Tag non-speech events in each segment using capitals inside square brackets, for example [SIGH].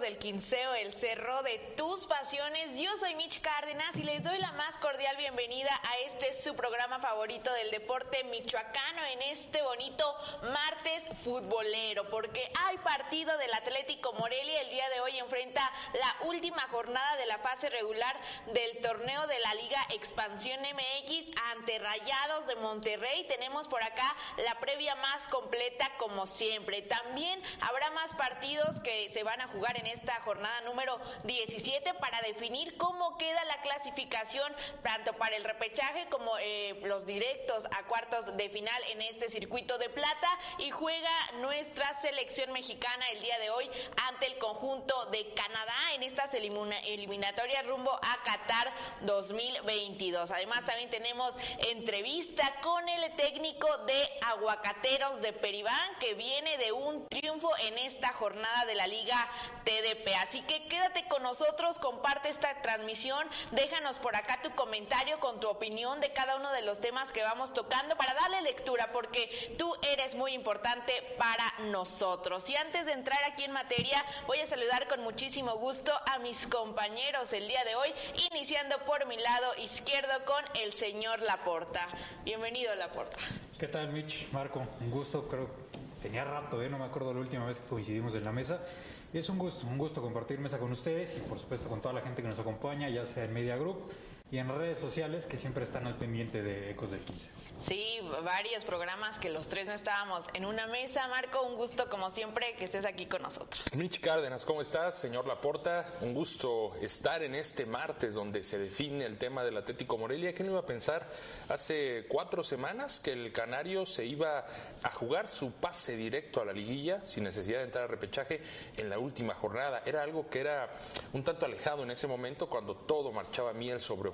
del quinceo, el cerro de tus pasiones. Yo soy Mitch Cárdenas y les doy la más cordial bienvenida a este su programa favorito del deporte michoacano en este bonito martes futbolero, porque hay partido del Atlético Morelia. El día de hoy enfrenta la última jornada de la fase regular del torneo de la Liga Expansión MX ante Rayados de Monterrey. Tenemos por acá la previa más completa como siempre. También habrá más partidos que se van a jugar en esta jornada número 17 para definir cómo queda la clasificación tanto para el repechaje como eh, los directos a cuartos de final en este circuito de plata y juega nuestra selección mexicana el día de hoy ante el conjunto de Canadá en estas eliminatorias rumbo a Qatar 2022. Además también tenemos entrevista con el técnico de Aguacateros de Peribán que viene de un triunfo en esta jornada de la Liga Así que quédate con nosotros, comparte esta transmisión, déjanos por acá tu comentario con tu opinión de cada uno de los temas que vamos tocando para darle lectura, porque tú eres muy importante para nosotros. Y antes de entrar aquí en materia, voy a saludar con muchísimo gusto a mis compañeros el día de hoy, iniciando por mi lado izquierdo con el señor Laporta. Bienvenido, Laporta. ¿Qué tal, Mitch? Marco, un gusto, creo tenía rato, ¿eh? no me acuerdo la última vez que coincidimos en la mesa. Es un gusto, un gusto compartir mesa con ustedes y por supuesto con toda la gente que nos acompaña, ya sea en Media Group y en redes sociales que siempre están al pendiente de Ecos del 15. Sí, varios programas que los tres no estábamos en una mesa. Marco, un gusto como siempre que estés aquí con nosotros. Mitch Cárdenas, ¿cómo estás? Señor Laporta, un gusto estar en este martes donde se define el tema del Atlético Morelia. ¿Quién iba a pensar hace cuatro semanas que el Canario se iba a jugar su pase directo a la liguilla sin necesidad de entrar a repechaje en la última jornada? Era algo que era un tanto alejado en ese momento cuando todo marchaba miel sobre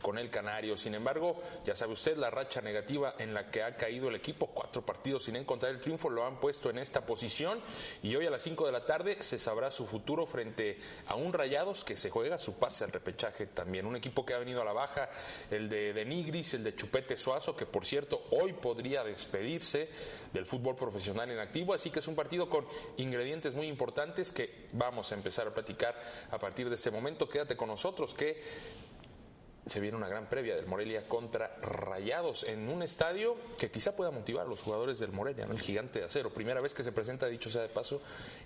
con el Canario. Sin embargo, ya sabe usted, la racha negativa en la que ha caído el equipo, cuatro partidos sin encontrar el triunfo, lo han puesto en esta posición y hoy a las 5 de la tarde se sabrá su futuro frente a un Rayados que se juega su pase al repechaje también. Un equipo que ha venido a la baja, el de, de Nigris, el de Chupete Suazo, que por cierto hoy podría despedirse del fútbol profesional en activo, así que es un partido con ingredientes muy importantes que vamos a empezar a platicar a partir de este momento. Quédate con nosotros que se viene una gran previa del Morelia contra Rayados en un estadio que quizá pueda motivar a los jugadores del Morelia, el gigante de acero. Primera vez que se presenta, dicho sea de paso,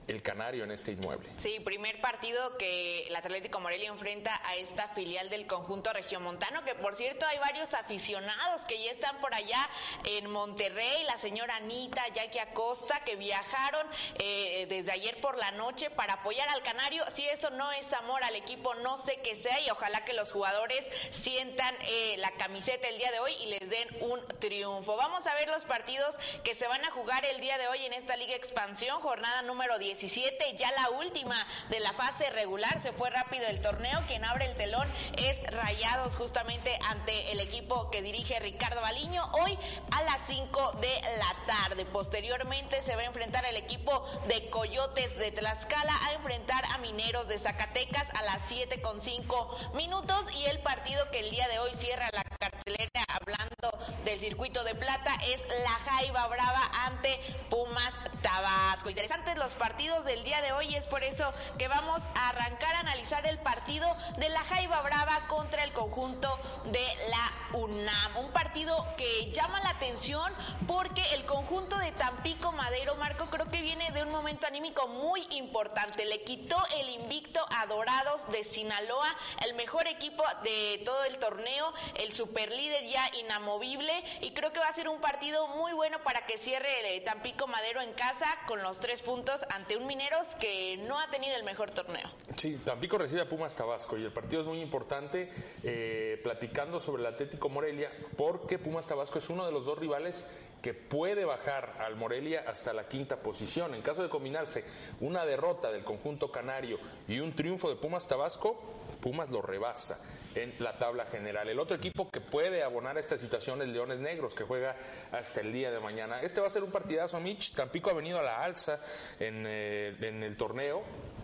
el Canario en este inmueble. Sí, primer partido que el Atlético Morelia enfrenta a esta filial del conjunto regiomontano, que por cierto hay varios aficionados que ya están por allá en Monterrey, la señora Anita, Jackie Acosta, que viajaron eh, desde ayer por la noche para apoyar al Canario. Si eso no es amor al equipo, no sé qué sea y ojalá que los jugadores sientan eh, la camiseta el día de hoy y les den un triunfo. Vamos a ver los partidos que se van a jugar el día de hoy en esta Liga Expansión, jornada número 17, ya la última de la fase regular. Se fue rápido el torneo. Quien abre el telón es Rayados, justamente ante el equipo que dirige Ricardo Baliño, hoy a las 5 de la tarde. Posteriormente se va a enfrentar el equipo de Coyotes de Tlaxcala a enfrentar a Mineros de Zacatecas a las 7 con 5 minutos y el partido que el día de hoy cierra la cartelera hablando del circuito de plata es la Jaiba Brava ante Pumas Tabasco. Interesantes los partidos del día de hoy, es por eso que vamos a arrancar a analizar el partido de la Jaiba Brava contra el conjunto de la UNAM. Un partido que llama la atención porque el conjunto de Tampico Madero, Marco, creo que viene de un momento anímico muy importante. Le quitó el invicto a Dorados de Sinaloa, el mejor equipo de todo el torneo, el superlíder ya inamovible y creo que va a ser un partido muy bueno para que cierre el Tampico Madero en casa con los tres puntos ante un Mineros que no ha tenido el mejor torneo. Sí, Tampico recibe a Pumas Tabasco y el partido es muy importante eh, platicando sobre el Atlético Morelia porque Pumas Tabasco es uno de los dos rivales que puede bajar al Morelia hasta la quinta posición. En caso de combinarse una derrota del conjunto canario y un triunfo de Pumas Tabasco, Pumas lo rebasa en la tabla general. El otro equipo que puede abonar esta situación es Leones Negros, que juega hasta el día de mañana. Este va a ser un partidazo, Mitch. Tampico ha venido a la alza en, eh, en el torneo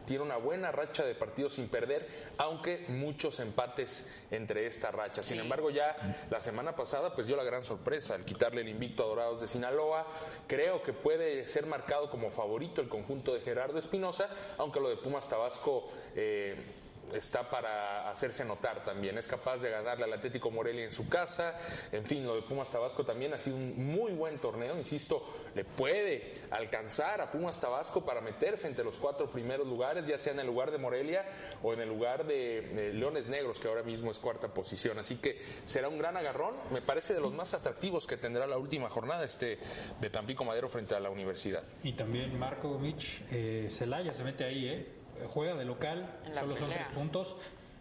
tiene una buena racha de partidos sin perder, aunque muchos empates entre esta racha. Sin embargo, ya la semana pasada pues dio la gran sorpresa al quitarle el invicto a Dorados de Sinaloa. Creo que puede ser marcado como favorito el conjunto de Gerardo Espinosa, aunque lo de Pumas Tabasco eh, está para hacerse notar también. Es capaz de ganarle al Atlético Morelia en su casa. En fin, lo de Pumas Tabasco también ha sido un muy buen torneo. Insisto, le puede alcanzar a Pumas Tabasco para meterse entre los cuatro primeros lugares, ya sea en el lugar de Morelia o en el lugar de, Leones Negros, que ahora mismo es cuarta posición. Así que será un gran agarrón. Me parece de los más atractivos que tendrá la última jornada este de Tampico Madero frente a la universidad. Y también Marco Mitch, eh, Celaya se mete ahí, ¿eh? Juega de local, solo son tres puntos,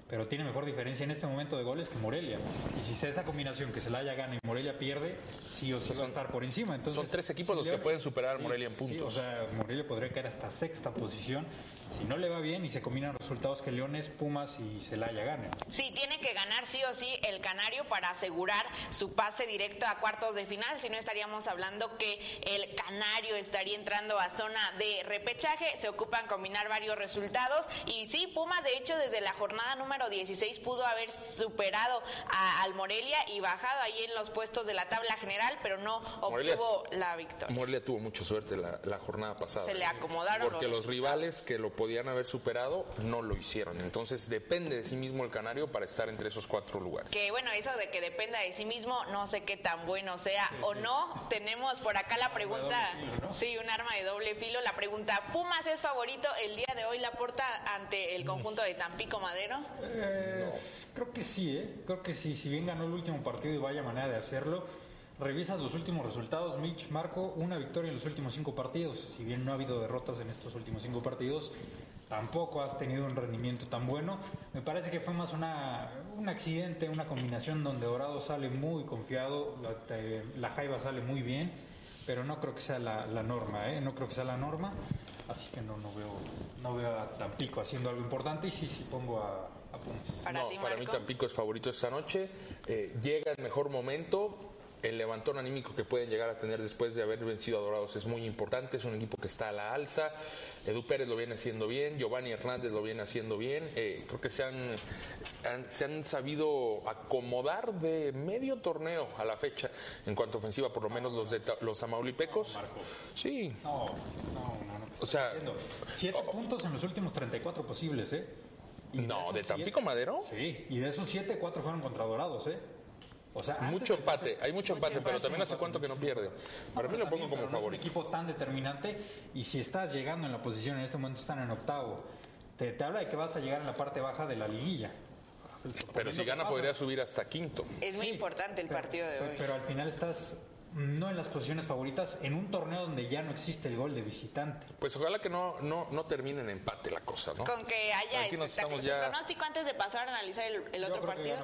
pero tiene mejor diferencia en este momento de goles que Morelia. Y si esa combinación que se la haya gana y Morelia pierde, sí o sí va a estar por encima. Entonces, son tres equipos los que pueden superar a Morelia en puntos. o sea, Morelia podría caer hasta sexta posición si no le va bien y se combinan resultados que Leones, Pumas y Celaya ganen. Sí, tiene que ganar sí o sí el Canario para asegurar su pase directo a cuartos de final, si no estaríamos hablando que el Canario estaría entrando a zona de repechaje, se ocupan combinar varios resultados y sí, Pumas de hecho desde la jornada número 16 pudo haber superado al Morelia y bajado ahí en los puestos de la tabla general, pero no obtuvo la victoria. Morelia tuvo mucha suerte la, jornada pasada. Se le acomodaron. Porque los rivales que lo podían haber superado, no lo hicieron. Entonces depende de sí mismo el Canario para estar entre esos cuatro lugares. Que bueno, eso de que dependa de sí mismo, no sé qué tan bueno sea o no. Tenemos por acá la pregunta, sí, un arma de doble filo. La pregunta, ¿Pumas es favorito el día de hoy la porta ante el conjunto de Tampico Madero? Eh, creo que sí, ¿eh? creo que sí. Si bien ganó el último partido y vaya manera de hacerlo, Revisas los últimos resultados, Mitch, Marco, una victoria en los últimos cinco partidos. Si bien no ha habido derrotas en estos últimos cinco partidos, tampoco has tenido un rendimiento tan bueno. Me parece que fue más una, un accidente, una combinación donde Dorado sale muy confiado, la, Jaiba sale muy bien, pero no creo que sea la, norma, ¿eh? no creo que sea la norma. Así que no, no, veo, no veo a Tampico haciendo algo importante y sí, sí pongo a, a Pumas. no, para mí Tampico es favorito esta noche. Eh, llega el mejor momento el levantón anímico que pueden llegar a tener después de haber vencido a Dorados es muy importante. Es un equipo que está a la alza. Edu Pérez lo viene haciendo bien, Giovanni Hernández lo viene haciendo bien. Eh, creo que se han, se han sabido acomodar de medio torneo a la fecha en cuanto a ofensiva, por lo menos los de los tamaulipecos. sí. No, no, no. o sea, siete puntos en los últimos 34 posibles, ¿eh? No, de, Tampico Madero. Sí, y de esos siete, cuatro fueron contra Dorados, ¿eh? mucho empate, hay mucho empate, pero también hace cuánto que no pierde. Para mí lo pongo como favorito. un equipo tan determinante y si estás llegando en la posición, en este momento están en octavo, te, te habla de que vas a llegar en la parte baja de la liguilla. Pero si gana podría subir hasta quinto. Es muy importante el partido de hoy. Pero al final estás no en las posiciones favoritas en un torneo donde ya no existe el gol de visitante. Pues ojalá que no no no termine en empate la cosa, ¿no? Con que haya espectáculo. Ya... pronóstico antes de pasar a analizar el, otro partido?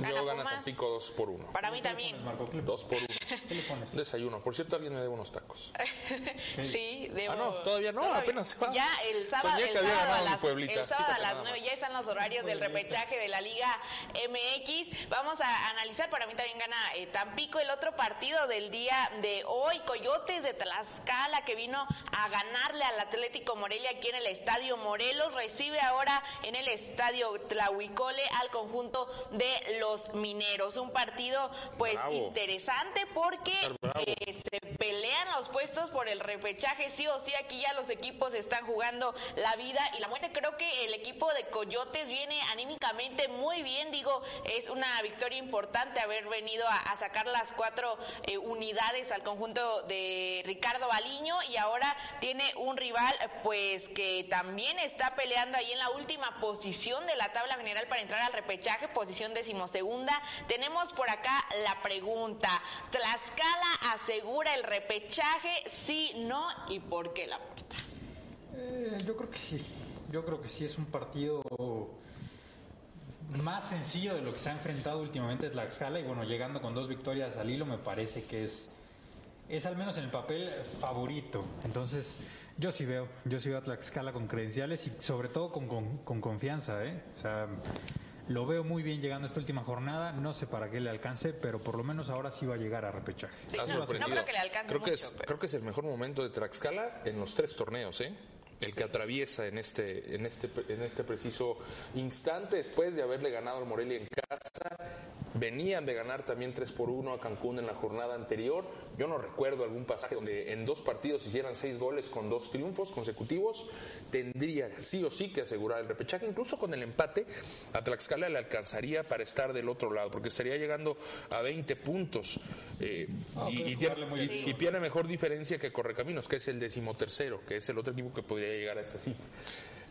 Gana Yo gana Tampico 2 por 1. Para mí también. 2 por 1. ¿Qué le pones? Desayuno. Por cierto, alguien me debe unos tacos. [LAUGHS] sí, debo. Ah, no, todavía no, apenas se va. Ya el sábado, el sábado, a las, el sábado a las 9 ya están los horarios del repechaje de la Liga MX. Vamos a analizar, para mí también gana eh, Tampico el otro partido del día de hoy, Coyotes de Tlaxcala, que vino a ganarle al Atlético Morelia aquí en el Estadio Morelos, recibe ahora en el Estadio Tlahuicole al conjunto de los mineros. Un partido, pues, interesante porque eh, se pelean los puestos por el repechaje, sí o sí, aquí ya los equipos están jugando la vida y la muerte. Creo que el equipo de Coyotes viene anímicamente muy bien, digo, es una victoria importante haber venido a, sacar las cuatro eh, unidades al conjunto de Ricardo Baliño y ahora tiene un rival pues que también está peleando ahí en la última posición de la tabla general para entrar al repechaje, posición decimosegunda. Tenemos por acá la pregunta, ¿Tlaxcala asegura el repechaje? Sí, no y por qué la puerta? Eh, yo creo que sí, yo creo que sí es un partido más sencillo de lo que se ha enfrentado últimamente Tlaxcala y bueno, llegando con dos victorias al hilo me parece que es es al menos en el papel favorito. Entonces, yo sí veo, yo sí veo a Tlaxcala con credenciales y sobre todo con, con, confianza, ¿eh? O sea, Lo veo muy bien llegando a esta última jornada. No sé para qué le alcance, pero por lo menos ahora sí va a llegar a repechaje. Sí, no, creo que le alcance creo que mucho, es, pero- creo que es el mejor momento de Tlaxcala en los tres torneos, ¿eh? El que atraviesa en este, en este, en este preciso instante, después de haberle ganado al Morelia en casa, venían de ganar también 3 por 1 a Cancún en la jornada anterior. Yo no recuerdo algún pasaje donde en dos partidos hicieran seis goles con dos triunfos consecutivos. Tendría sí o sí que asegurar el repechaje. Incluso con el empate, a Tlaxcala le alcanzaría para estar del otro lado, porque estaría llegando a 20 puntos. Eh, Ah, y, y tiene- y tiene mejor diferencia que Correcaminos, que es el decimotercero, que es el otro equipo que podría llegar a esa cifra.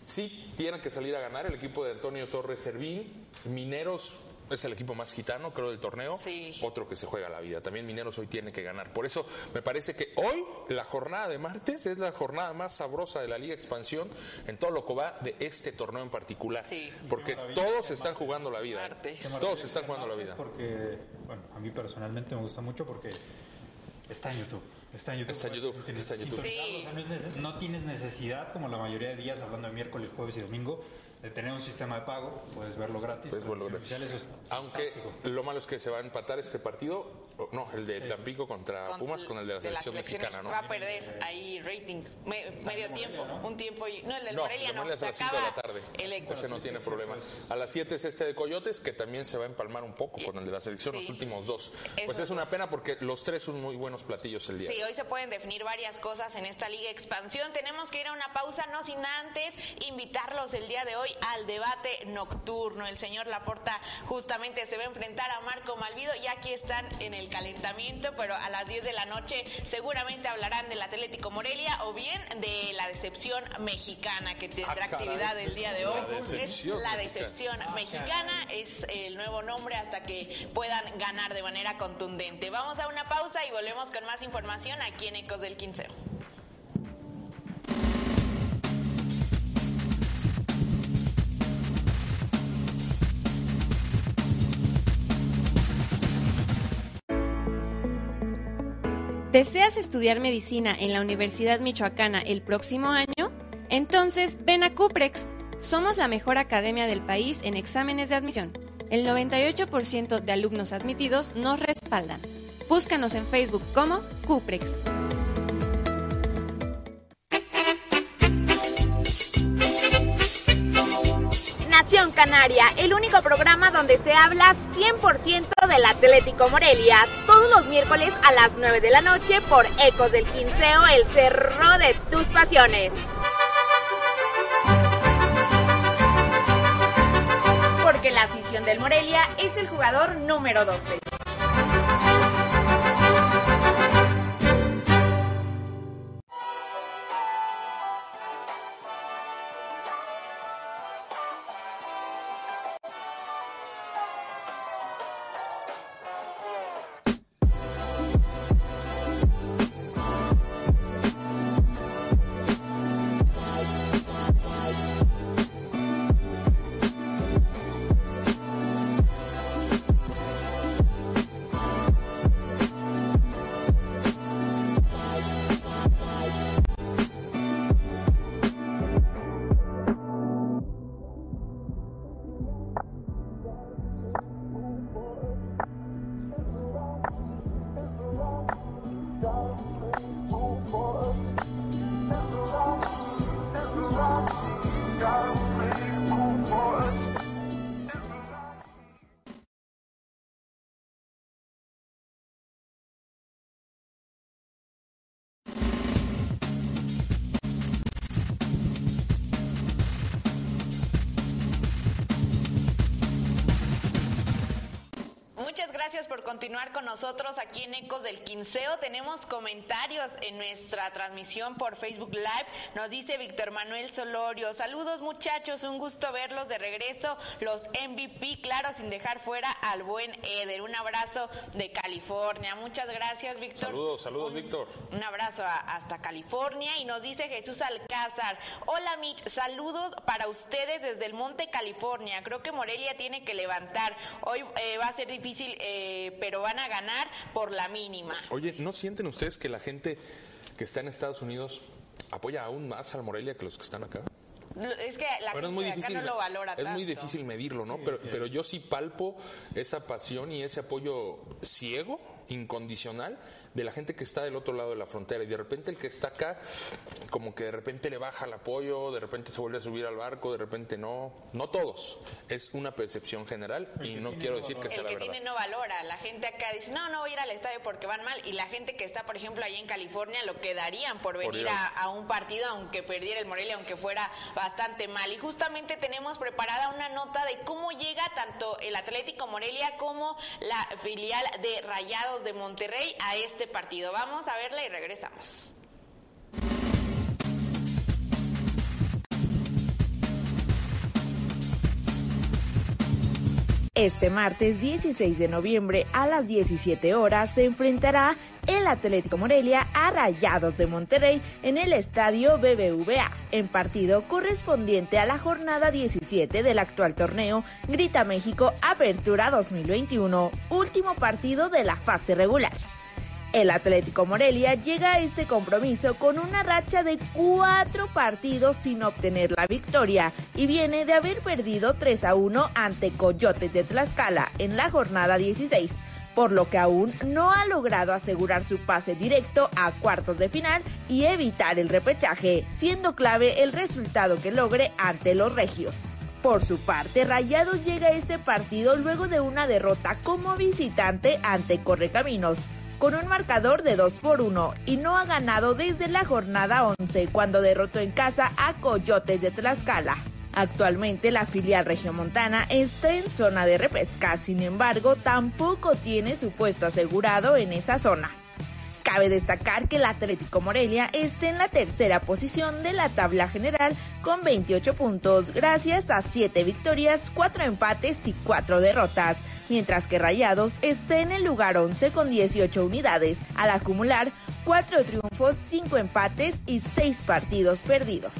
Sí, tiene que salir a ganar el equipo de Antonio Torres Servín. Mineros es el equipo más gitano, creo, del torneo. Sí. Otro que se juega la vida. También Mineros hoy tiene que ganar. Por eso me parece que hoy, la jornada de martes, es la jornada más sabrosa de la Liga Expansión en todo lo que va de este torneo en particular. Sí. Porque todos están jugando la vida. ¿eh? Todos están jugando la vida. Porque, bueno, a mí personalmente me gusta mucho porque está en YouTube. Está en YouTube. Está en YouTube, Tienes está en que YouTube. sintonizarlo, o sea, no, es no tienes necesidad, como la mayoría de días, hablando de miércoles, jueves y domingo, de tener un sistema de pago. Puedes verlo gratis. Puedes verlo gratis. oficial, eso es Aunque fantástico. lo malo es que se va a empatar este partido, no, el de Tampico contra Con- Pumas con el de la selección mexicana, ¿no? Va a perder ahí rating. Me- medio tiempo, un tiempo. Y, no, el del No, Morelia el de no. Morelia es Se a las 5 de acaba la tarde. el eco. Ese no tiene problema. A las 7 es este de Coyotes, que también se va a empalmar un poco con el de la selección, Sí. los últimos dos. Pues Eso es una pena porque los tres son muy buenos platillos el día. Sí, hoy se pueden definir varias cosas en esta Liga Expansión. Tenemos que ir a una pausa, no sin antes invitarlos el día de hoy al debate nocturno. El señor Laporta justamente se va a enfrentar a Marco Malvido y aquí están en el calentamiento, pero a las 10 de la noche seguramente hablarán del Atlético Morelia o bien de la decepción mexicana que tendrá Ah, actividad el día de hoy. La es decepción la mexicana. decepción mexicana, es el nuevo nombre hasta que puedan ganar de manera contundente. Vamos a una pausa y volvemos con más información aquí en Ecos del Quinceo. ¿Deseas estudiar medicina en la Universidad Michoacana el próximo año? Entonces ven a Cuprex. Somos la mejor academia del país en exámenes de admisión. El 98% de alumnos admitidos nos respaldan. Búscanos en Facebook como Cuprex. Canaria, el único programa donde se habla 100% del Atlético Morelia, todos los miércoles a las 9 de la noche por Ecos del Quinceo, el cerro de tus pasiones. Porque la afición del Morelia es el jugador número 12. Gracias por continuar con nosotros aquí en Ecos del Quinceo. Tenemos comentarios en nuestra transmisión por Facebook Live. Nos dice Víctor Manuel Solorio. Saludos muchachos, un gusto verlos de regreso. Los MVP, claro, sin dejar fuera al buen Eder. Un abrazo de California. Muchas gracias, Víctor. Saludos, saludos, Víctor. Un abrazo a- hasta California y nos dice Jesús Alcázar. Hola Mitch, saludos para ustedes desde el Monte California. Creo que Morelia tiene que levantar. Hoy eh, va a ser difícil, eh, pero van a ganar por la mínima. Oye, ¿no sienten ustedes que la gente que está en Estados Unidos apoya aún más al Morelia que los que están acá? Es que la Bueno, gente es muy de acá no lo valora es muy difícil medirlo, ¿no? Pero, pero yo sí palpo esa pasión y ese apoyo ciego, incondicional, de la gente que está del otro lado de la frontera. Y de repente el que está acá, como que de repente le baja el apoyo, de repente se vuelve a subir al barco, de repente no. No todos. Es una percepción general y no quiero decir que sea El la que verdad. tiene no valora. La gente acá dice, no, no voy a ir al estadio porque van mal. Y la gente que está, por ejemplo, allá en California, lo que darían por venir ir a, a un partido, aunque perdiera el Morelia, aunque fuera bastante mal. Y justamente tenemos preparada una nota de cómo llega tanto el Atlético Morelia como la filial de Rayados de Monterrey a este partido. Vamos a verla y regresamos. Este martes 16 de noviembre a las 17 horas se enfrentará el Atlético Morelia a Rayados de Monterrey en el estadio BBVA, en partido correspondiente a la jornada 17 del actual torneo Grita México Apertura 2021, último partido de la fase regular. El Atlético Morelia llega a este compromiso con una racha de cuatro partidos sin obtener la victoria y viene de haber perdido 3 a 1 ante Coyotes de Tlaxcala en la jornada 16, por lo que aún no ha logrado asegurar su pase directo a cuartos de final y evitar el repechaje, siendo clave el resultado que logre ante los regios. Por su parte, Rayados llega a este partido luego de una derrota como visitante ante Correcaminos, con un marcador de 2 por 1 y no ha ganado desde la jornada 11 cuando derrotó en casa a Coyotes de Tlaxcala. Actualmente la filial regiomontana está en zona de repesca, sin embargo tampoco tiene su puesto asegurado en esa zona. Cabe destacar que el Atlético Morelia está en la tercera posición de la tabla general con 28 puntos, gracias a 7 victorias, 4 empates y 4 derrotas, mientras que Rayados está en el lugar 11 con 18 unidades, al acumular 4 triunfos, 5 empates y 6 partidos perdidos.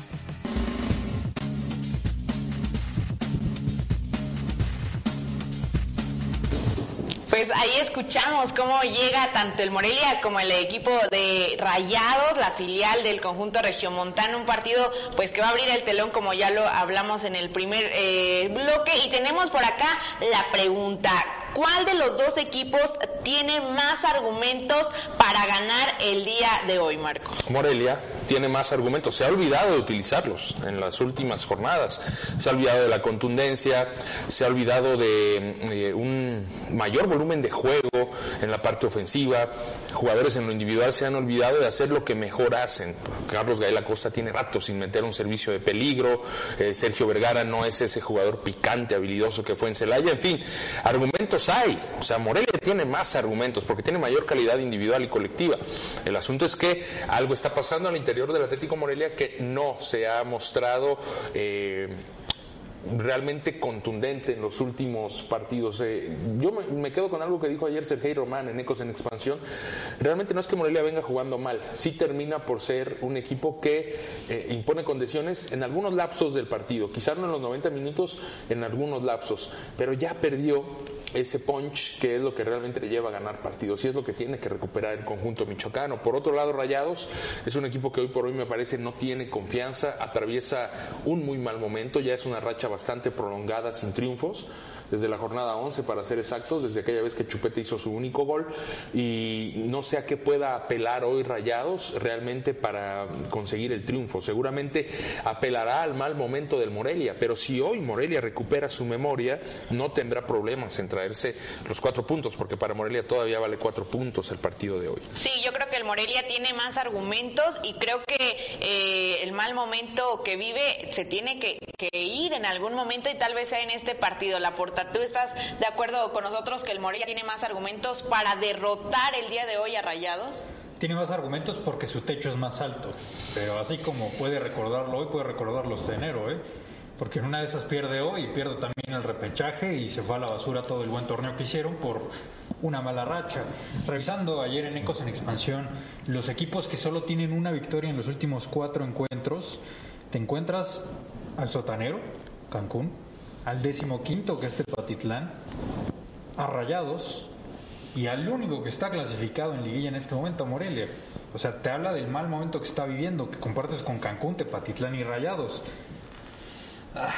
Pues ahí escuchamos cómo llega tanto el Morelia como el equipo de Rayados, la filial del conjunto regiomontano, un partido pues que va a abrir el telón como ya lo hablamos en el primer eh, bloque y tenemos por acá la pregunta, ¿cuál de los dos equipos tiene más argumentos para ganar el día de hoy, Marco? Morelia tiene más argumentos. Se ha olvidado de utilizarlos en las últimas jornadas. Se ha olvidado de la contundencia, se ha olvidado de eh, un mayor volumen de juego en la parte ofensiva. Jugadores en lo individual se han olvidado de hacer lo que mejor hacen. Carlos Gael Acosta tiene rato sin meter un servicio de peligro. Eh, Sergio Vergara no es ese jugador picante, habilidoso que fue en Celaya. En fin, argumentos hay. O sea, Morelia tiene más argumentos porque tiene mayor calidad individual y colectiva. El asunto es que algo está pasando al interior del Atlético Morelia que no se ha mostrado eh, realmente contundente en los últimos partidos. Eh, yo me, quedo con algo que dijo ayer Sergei Román en Ecos en Expansión. Realmente no es que Morelia venga jugando mal, sí termina por ser un equipo que eh, impone condiciones en algunos lapsos del partido, quizás no en los 90 minutos, en algunos lapsos, pero ya perdió ese punch que es lo que realmente le lleva a ganar partidos y es lo que tiene que recuperar el conjunto michoacano. Por otro lado, Rayados es un equipo que hoy por hoy me parece no tiene confianza, atraviesa un muy mal momento, ya es una racha bastante prolongada sin triunfos desde la jornada 11 para ser exactos, desde aquella vez que Chupete hizo su único gol y no sé a qué pueda apelar hoy Rayados realmente para conseguir el triunfo. Seguramente apelará al mal momento del Morelia, pero si hoy Morelia recupera su memoria, no tendrá problemas en traerse los cuatro puntos, porque para Morelia todavía vale cuatro puntos el partido de hoy. Sí, yo creo que el Morelia tiene más argumentos y creo que eh, el mal momento que vive se tiene que, que, ir en algún momento y tal vez sea en este partido. La porta, ¿tú estás de acuerdo con nosotros que el Morelia tiene más argumentos para derrotar el día de hoy a Rayados? Tiene más argumentos porque su techo es más alto, pero así como puede recordarlo hoy, puede recordarlo hasta enero, ¿eh? Porque en una de esas pierde hoy, pierde también el repechaje y se fue a la basura todo el buen torneo que hicieron por una mala racha. Revisando ayer en Ecos en Expansión, los equipos que solo tienen una victoria en los últimos cuatro encuentros, te encuentras al sotanero, Cancún, al décimo quinto, que es Tepatitlán, a Rayados y al único que está clasificado en liguilla en este momento, Morelia. O sea, te habla del mal momento que está viviendo, que compartes con Cancún, Tepatitlán y Rayados. Ah,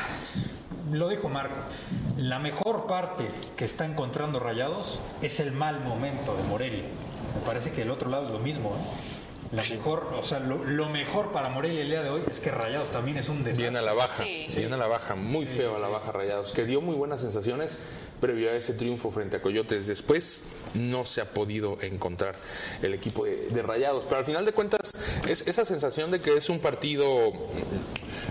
lo dijo Marco, la mejor parte que está encontrando Rayados es el mal momento de Morelia. Me parece que el otro lado es lo mismo. ¿eh? La mejor, o sea, lo, lo, mejor para Morelia el día de hoy es que Rayados también es un desastre. Viene a la baja, sí. viene a la baja, muy feo a la baja Rayados, que dio muy buenas sensaciones previo a ese triunfo frente a Coyotes. Después no se ha podido encontrar el equipo de, de Rayados, pero al final de cuentas es esa sensación de que es un partido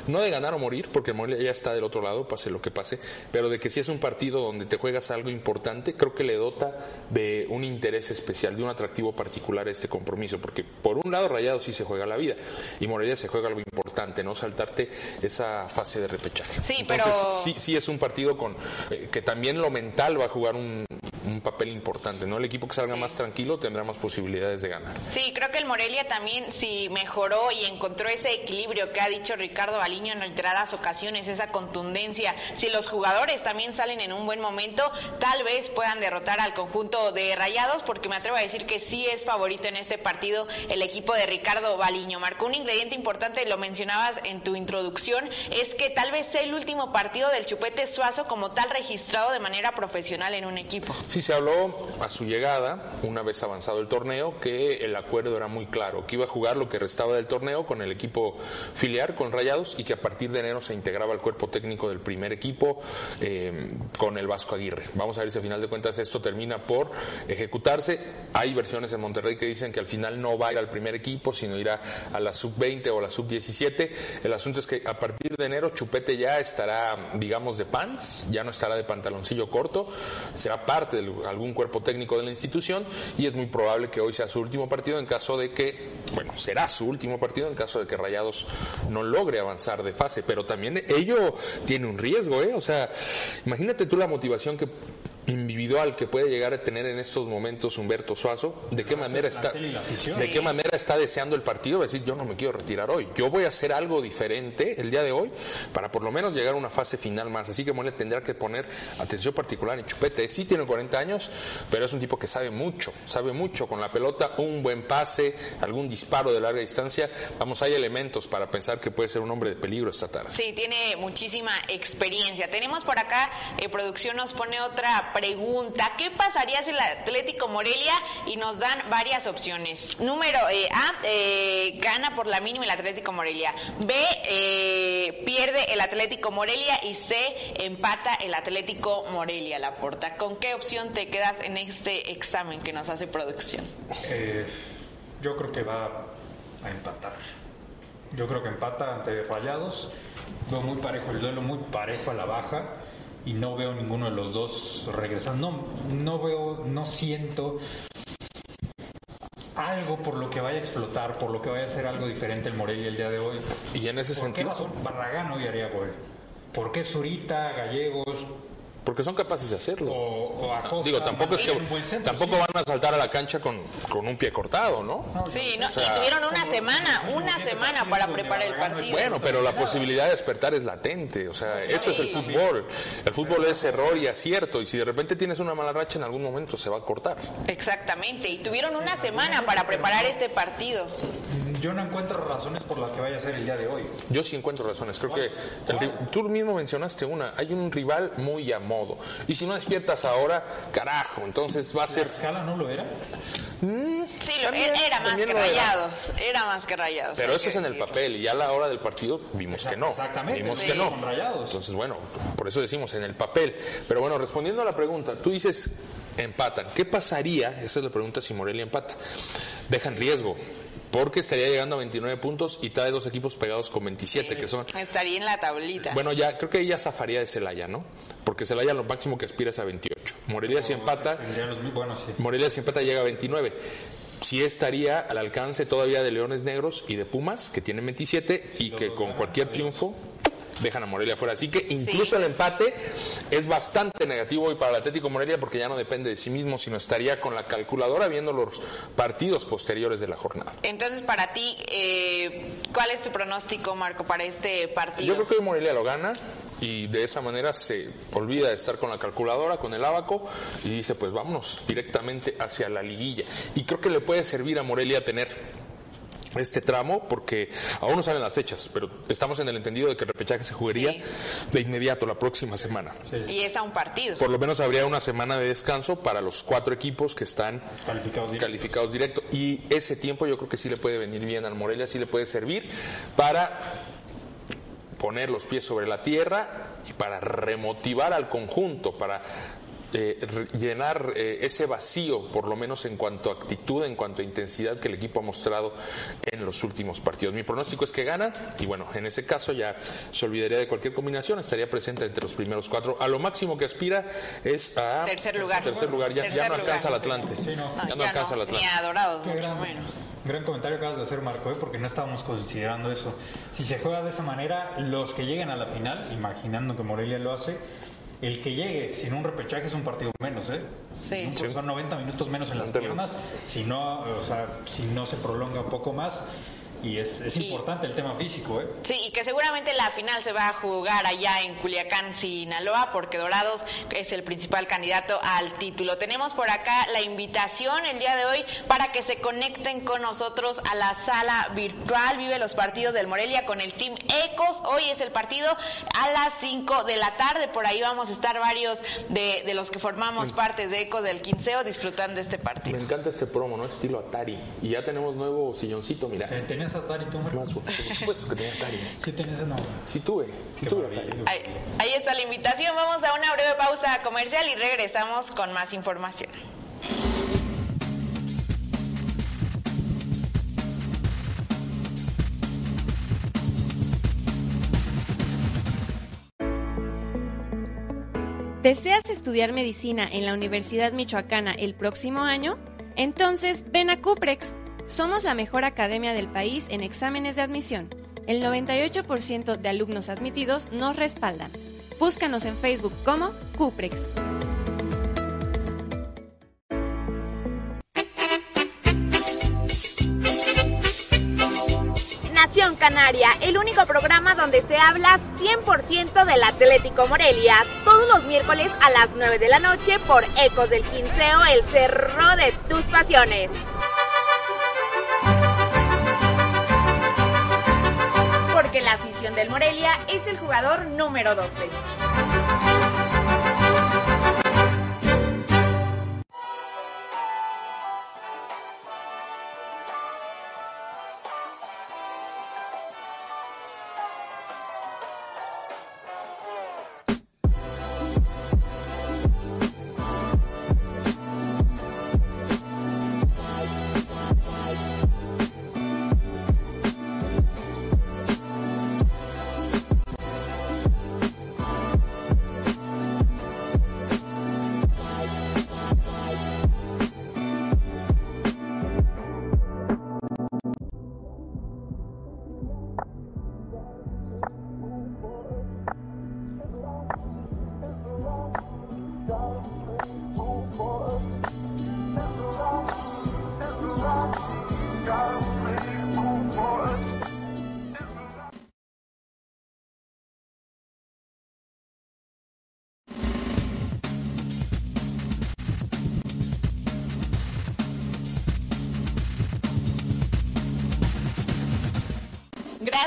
no de ganar o morir, porque Morelia ya está del otro lado, pase lo que pase, pero de que si es un partido donde te juegas algo importante, creo que le dota de un interés especial, de un atractivo particular a este compromiso, porque por un lado Rayado sí se juega la vida y Morelia se juega algo importante, no saltarte esa fase de repechaje. Sí, Entonces, pero sí, sí es un partido con eh, que también lo mental va a jugar un, un papel importante, ¿no? El equipo que salga Sí. más tranquilo tendrá más posibilidades de ganar. Sí, creo que el Morelia también si mejoró y encontró ese equilibrio que ha dicho Ricardo Baliño en reiteradas ocasiones, esa contundencia. Si los jugadores también salen en un buen momento, tal vez puedan derrotar al conjunto de Rayados, porque me atrevo a decir que sí es favorito en este partido el equipo de Ricardo Baliño. Marcó un ingrediente importante, lo mencionabas en tu introducción, es que tal vez sea el último partido del Chupete Suazo como tal registrado de manera profesional en un equipo. Sí, se habló a su llegada, una vez avanzado el torneo, que el acuerdo era muy claro, que iba a jugar lo que restaba del torneo con el equipo filial, con Rayados, y que a partir de enero se integraba al cuerpo técnico del primer equipo eh, con el Vasco Aguirre. Vamos a ver si al final de cuentas esto termina por ejecutarse. Hay versiones en Monterrey que dicen que al final no va a ir al primer equipo, sino irá a la sub-20 o la sub-17. El asunto es que a partir de enero Chupete ya estará, digamos, de pants, ya no estará de pantaloncillo corto, será parte algún cuerpo técnico de la institución y es muy probable que hoy sea su último partido en caso de que, bueno, será su último partido en caso de que Rayados no logre avanzar de fase, pero también ello tiene un riesgo, ¿eh? O sea, imagínate tú la motivación que individual que puede llegar a tener en estos momentos Humberto Suazo, de qué manera está de qué manera está deseando el partido, decir yo no me quiero retirar hoy, yo voy a hacer algo diferente el día de hoy para por lo menos llegar a una fase final más, así que Morelia tendrá que poner atención particular en Chupete, sí tiene 40 años, pero es un tipo que sabe mucho, sabe mucho. Con la pelota, un buen pase, algún disparo de larga distancia, vamos, hay elementos para pensar que puede ser un hombre de peligro esta tarde. Sí, tiene muchísima experiencia. Tenemos por acá, eh, producción nos pone otra pregunta. ¿Qué pasaría si el Atlético Morelia y nos dan varias opciones? Número eh, A, eh, gana por la mínima el Atlético Morelia. B, eh, pierde el Atlético Morelia. Y C, empata el Atlético Morelia, la porta. ¿Con qué opción te quedas en este examen que nos hace producción? Yo creo que va a empatar. Yo creo que empata ante Rayados. Veo muy parejo el duelo, muy parejo a la baja. Y no veo ninguno de los dos regresando. No, no veo, no siento algo por lo que vaya a explotar, por lo que vaya a ser algo diferente el Morelia el día de hoy. Y en ese ¿Por qué sentido, razón Barragán hoy haría gol? ¿Por qué Zurita, Gallegos porque son capaces de hacerlo. o, o Acosta? Digo, tampoco es que centro, tampoco sí? van a saltar a la cancha con, con un pie cortado, ¿no? Sí, no, o sea, y tuvieron una semana, una semana para preparar el partido. Bueno, pero la posibilidad de despertar es latente, o sea, eso es el fútbol. El fútbol es error y acierto, y si de repente tienes una mala racha en algún momento se va a cortar. Exactamente, y tuvieron una semana para preparar este partido. Yo no encuentro razones por las que vaya a ser el día de hoy. Yo sí encuentro razones. Creo que el tú mismo mencionaste una. Hay un rival muy a modo. Y si no despiertas ahora, carajo, entonces va a ¿La ser. escala no lo era? Sí, lo- También- era más que rayados, era más que rayados. Pero eso es en el papel y ya a la hora del partido vimos que no. Exactamente. Vimos Sí. que no. Entonces, bueno, por eso decimos en el papel. Pero bueno, respondiendo a la pregunta, tú dices empatan. ¿Qué pasaría? Esa es la pregunta si Morelia empata. Dejan riesgo. Porque estaría llegando a 29 puntos y trae dos equipos pegados con 27, que son Estaría en la tablita. Bueno, ya creo que ella zafaría de Celaya, ¿no? Porque Celaya lo máximo que aspira es a 28. Morelia si empata, los Bueno, sí. Morelia si empata llega a 29. Sí estaría al alcance todavía de Leones Negros y de Pumas, que tienen 27 y que con cualquier triunfo dejan a Morelia fuera. Así que incluso el empate es bastante negativo hoy para el Atlético Morelia porque ya no depende de sí mismo, sino estaría con la calculadora viendo los partidos posteriores de la jornada. Entonces, para ti, eh, ¿cuál es tu pronóstico, Marco, para este partido? Yo creo que hoy Morelia lo gana y de esa manera se olvida de estar con la calculadora, con el abaco y dice pues vámonos directamente hacia la liguilla. Y creo que le puede servir a Morelia tener este tramo porque aún no saben las fechas, pero estamos en el entendido de que el repechaje se jugaría Sí. de inmediato la próxima semana. Y es a un partido. Por lo menos habría una semana de descanso para los cuatro equipos que están Calificados directos. calificados directo. Y ese tiempo yo creo que sí le puede venir bien al Morelia, sí le puede servir para poner los pies sobre la tierra y para remotivar al conjunto, para eh, llenar eh, ese vacío, por lo menos en cuanto a actitud, en cuanto a intensidad que el equipo ha mostrado en los últimos partidos. Mi pronóstico es que ganan y bueno, en ese caso ya se olvidaría de cualquier combinación, estaría presente entre los primeros cuatro. A lo máximo que aspira es a Tercer lugar. Tercer lugar, ya, no alcanza al lugar. Atlante. Sí, no. Ya no alcanza al Ni Atlante. a Dorados, Qué mucho gran, menos. gran comentario acabas de hacer, Marco, ¿eh? porque no estábamos considerando eso. Si se juega de esa manera, los que lleguen a la final, imaginando que Morelia lo hace, el que llegue sin un repechaje es un partido menos, ¿eh? Sí. Son 90 minutos menos en las 90 piernas, si no, o sea, si no se prolonga un poco más. Y es, es Y- importante el tema físico, ¿eh? Sí, y que seguramente la final se va a jugar allá en Culiacán, Sinaloa, porque Dorados es el principal candidato al título. Tenemos por acá la invitación el día de hoy para que se conecten con nosotros a la sala virtual. Vive los partidos del Morelia con el Team Ecos. Hoy es el partido a las 5 de la tarde. Por ahí vamos a estar varios de, de los que formamos parte de Ecos del Quinceo disfrutando de este Me partido. encanta este promo, ¿no? Estilo Atari. Y ya tenemos nuevo silloncito, mira. Eh, ¿Tenías Atari tú, Marco? Más, por supuesto que tenía Atari. [LAUGHS] Sí, tenías no. Sí tuve, sí Qué tuve maravilla. Atari. Ahí, ahí está la invitación. Vamos a una breve pausa comercial y regresamos con más información. ¿Deseas estudiar medicina en la Universidad Michoacana el próximo año? Entonces, ven a Cuprex. Somos la mejor academia del país en exámenes de admisión. El 98% de alumnos admitidos nos respaldan. Búscanos en Facebook como Cuprex. Nación Canaria, el único programa donde se habla 100% del Atlético Morelia, todos los miércoles a las 9 de la noche por Ecos del Quinceo, el cerro de tus pasiones. La afición del Morelia es el jugador número 12.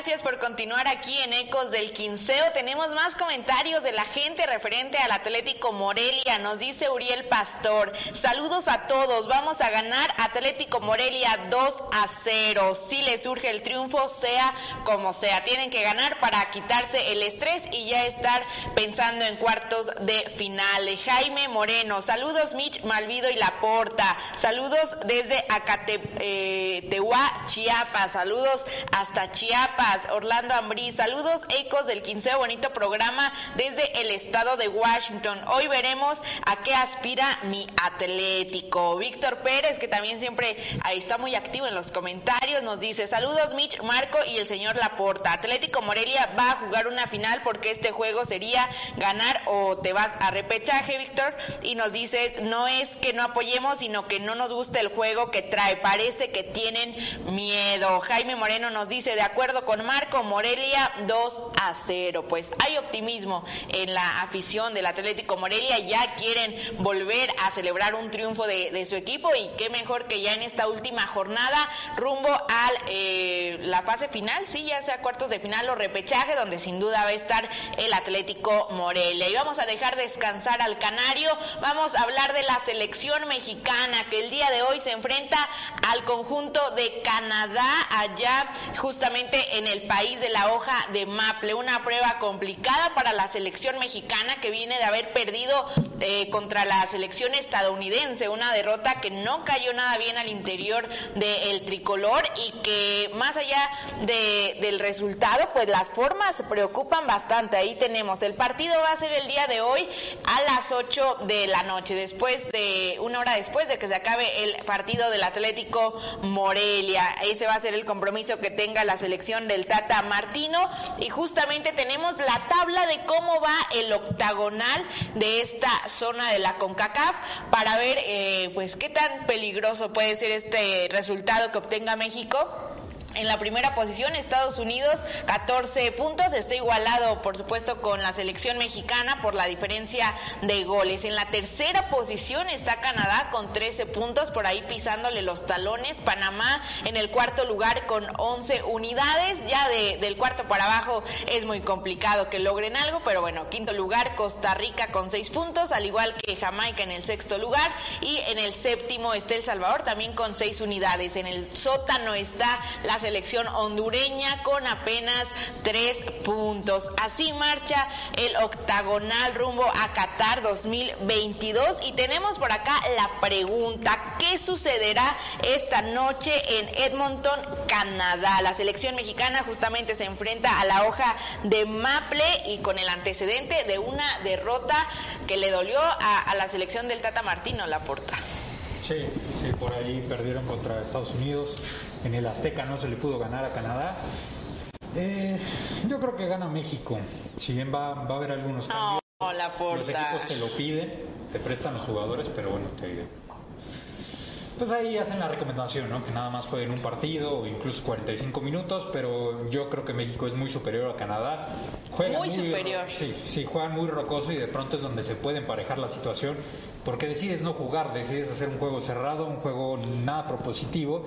Gracias por continuar aquí en Ecos del Quinceo. Tenemos más comentarios de la gente referente al Atlético Morelia. Nos dice Uriel Pastor. Saludos a todos. Vamos a ganar Atlético Morelia 2 a 0. Si les surge el triunfo, sea como sea. Tienen que ganar para quitarse el estrés y ya estar pensando en cuartos de final. Jaime Moreno. Saludos Mitch Malvido y Laporta. Saludos desde Acatehuá, Chiapas. Saludos hasta Chiapas. Orlando Ambrí. Saludos Ecos del Quinceo. Bonito programa desde el estado de Washington. Hoy veremos a qué aspira mi Atlético. Víctor Pérez, que también siempre ahí está muy activo en los comentarios, nos dice saludos Mitch, Marco y el señor Laporta. Atlético Morelia va a jugar una final porque este juego sería ganar o te vas a repechaje, Víctor. Y nos dice, no es que no apoyemos, sino que no nos gusta el juego que trae. Parece que tienen miedo. Jaime Moreno nos dice, de acuerdo acuerdo Marco, Morelia 2 a 0. Pues hay optimismo en la afición del Atlético Morelia, ya quieren volver a celebrar un triunfo de, su equipo y qué mejor que ya en esta última jornada rumbo a eh, la fase final, sí, ya sea cuartos de final o repechaje, donde sin duda va a estar el Atlético Morelia. Y vamos a dejar descansar al Canario, vamos a hablar de la selección mexicana que el día de hoy se enfrenta al conjunto de Canadá allá justamente en el país de la hoja de Maple, una prueba complicada para la selección mexicana que viene de haber perdido eh, contra la selección estadounidense, una derrota que no cayó nada bien al interior del tricolor y que más allá de, del resultado, pues las formas preocupan bastante. Ahí tenemos, el partido va a ser el día de hoy a las 8 de la noche, después de, una hora después de que se acabe el partido del Atlético Morelia. Ese va a ser el compromiso que tenga la selección del Tata Martino y justamente tenemos la tabla de cómo va el octagonal de esta zona de la CONCACAF para ver eh, pues qué tan peligroso puede ser este resultado que obtenga México en la primera posición, Estados Unidos, 14 puntos. Está igualado, por supuesto, con la selección mexicana por la diferencia de goles. En la tercera posición está Canadá con 13 puntos, por ahí pisándole los talones. Panamá en el cuarto lugar con 11 unidades. Ya de, del cuarto para abajo es muy complicado que logren algo, pero bueno, quinto lugar, Costa Rica con 6 puntos, al igual que Jamaica en el sexto lugar. Y en el séptimo está El Salvador también con 6 unidades. En el sótano está la selección hondureña con apenas tres puntos. Así marcha el octagonal rumbo a Qatar 2022 y tenemos por acá la pregunta, ¿qué sucederá esta noche en Edmonton, Canadá? La selección mexicana justamente se enfrenta a la hoja de Maple y con el antecedente de una derrota que le dolió a, la selección del Tata Martino, la porta. Sí, sí, por ahí perdieron contra Estados Unidos. En el Azteca no se le pudo ganar a Canadá. Eh, yo creo que gana México. Si bien va, va a haber algunos cambios. la Los equipos te lo piden, te prestan los jugadores, pero bueno, te, pues ahí hacen la recomendación, ¿no? Que nada más jueguen un partido o incluso 45 minutos, pero yo creo que México es muy superior a Canadá. muy, superior. Sí, sí, juegan muy rocoso y de pronto es donde se puede emparejar la situación, porque decides no jugar, decides hacer un juego cerrado, un juego nada propositivo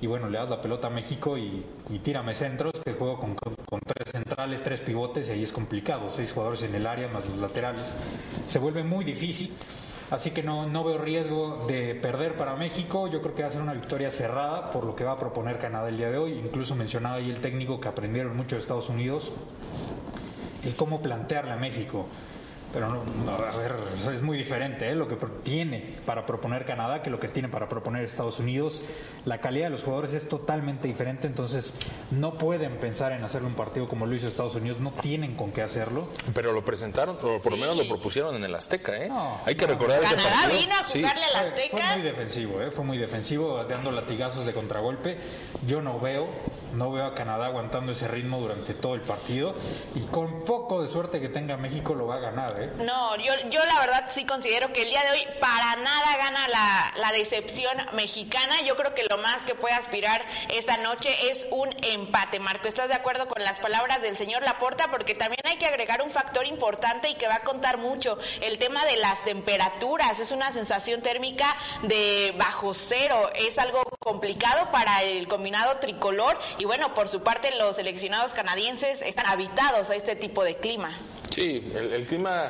y bueno, le das la pelota a México y, tírame centros, que juego con, tres centrales, tres pivotes y ahí es complicado, seis jugadores en el área más los laterales. Se vuelve muy difícil, así que no, no veo riesgo de perder para México, yo creo que va a ser una victoria cerrada por lo que va a proponer Canadá el día de hoy, incluso mencionaba ahí el técnico que aprendieron mucho de Estados Unidos, el cómo plantearle a México. Pero no, a ver, es muy diferente ¿eh? lo que tiene para proponer Canadá que lo que tiene para proponer Estados Unidos. La calidad de los jugadores es totalmente diferente, entonces no pueden pensar en hacer un partido como lo hizo Estados Unidos, no tienen con qué hacerlo. Pero lo presentaron, o por lo menos lo propusieron en el Azteca, ¿eh? Hay que recordar ese Canadá vino a jugarle al Azteca. Fue, muy defensivo, ¿eh? Fue muy defensivo, dando latigazos de contragolpe. Yo no veo no veo a Canadá aguantando ese ritmo durante todo el partido y con poco de suerte que tenga México lo va a ganar. ¿Eh? No, yo, yo la verdad sí considero que el día de hoy para nada gana la, la decepción mexicana. Yo creo que lo más que puede aspirar esta noche es un empate. Marco, ¿estás de acuerdo con las palabras del señor Laporta? Porque también hay que agregar un factor importante y que va a contar mucho, el tema de las temperaturas. Es una sensación térmica de bajo cero. Es algo complicado para el combinado tricolor y bueno, por su parte los seleccionados canadienses están habitados a este tipo de climas. Sí, el, clima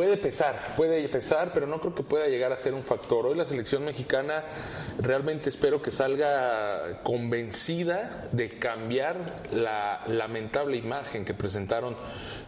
puede pesar, puede pesar, pero no creo que pueda llegar a ser un factor. Hoy la selección mexicana realmente espero que salga convencida de cambiar la lamentable imagen que presentaron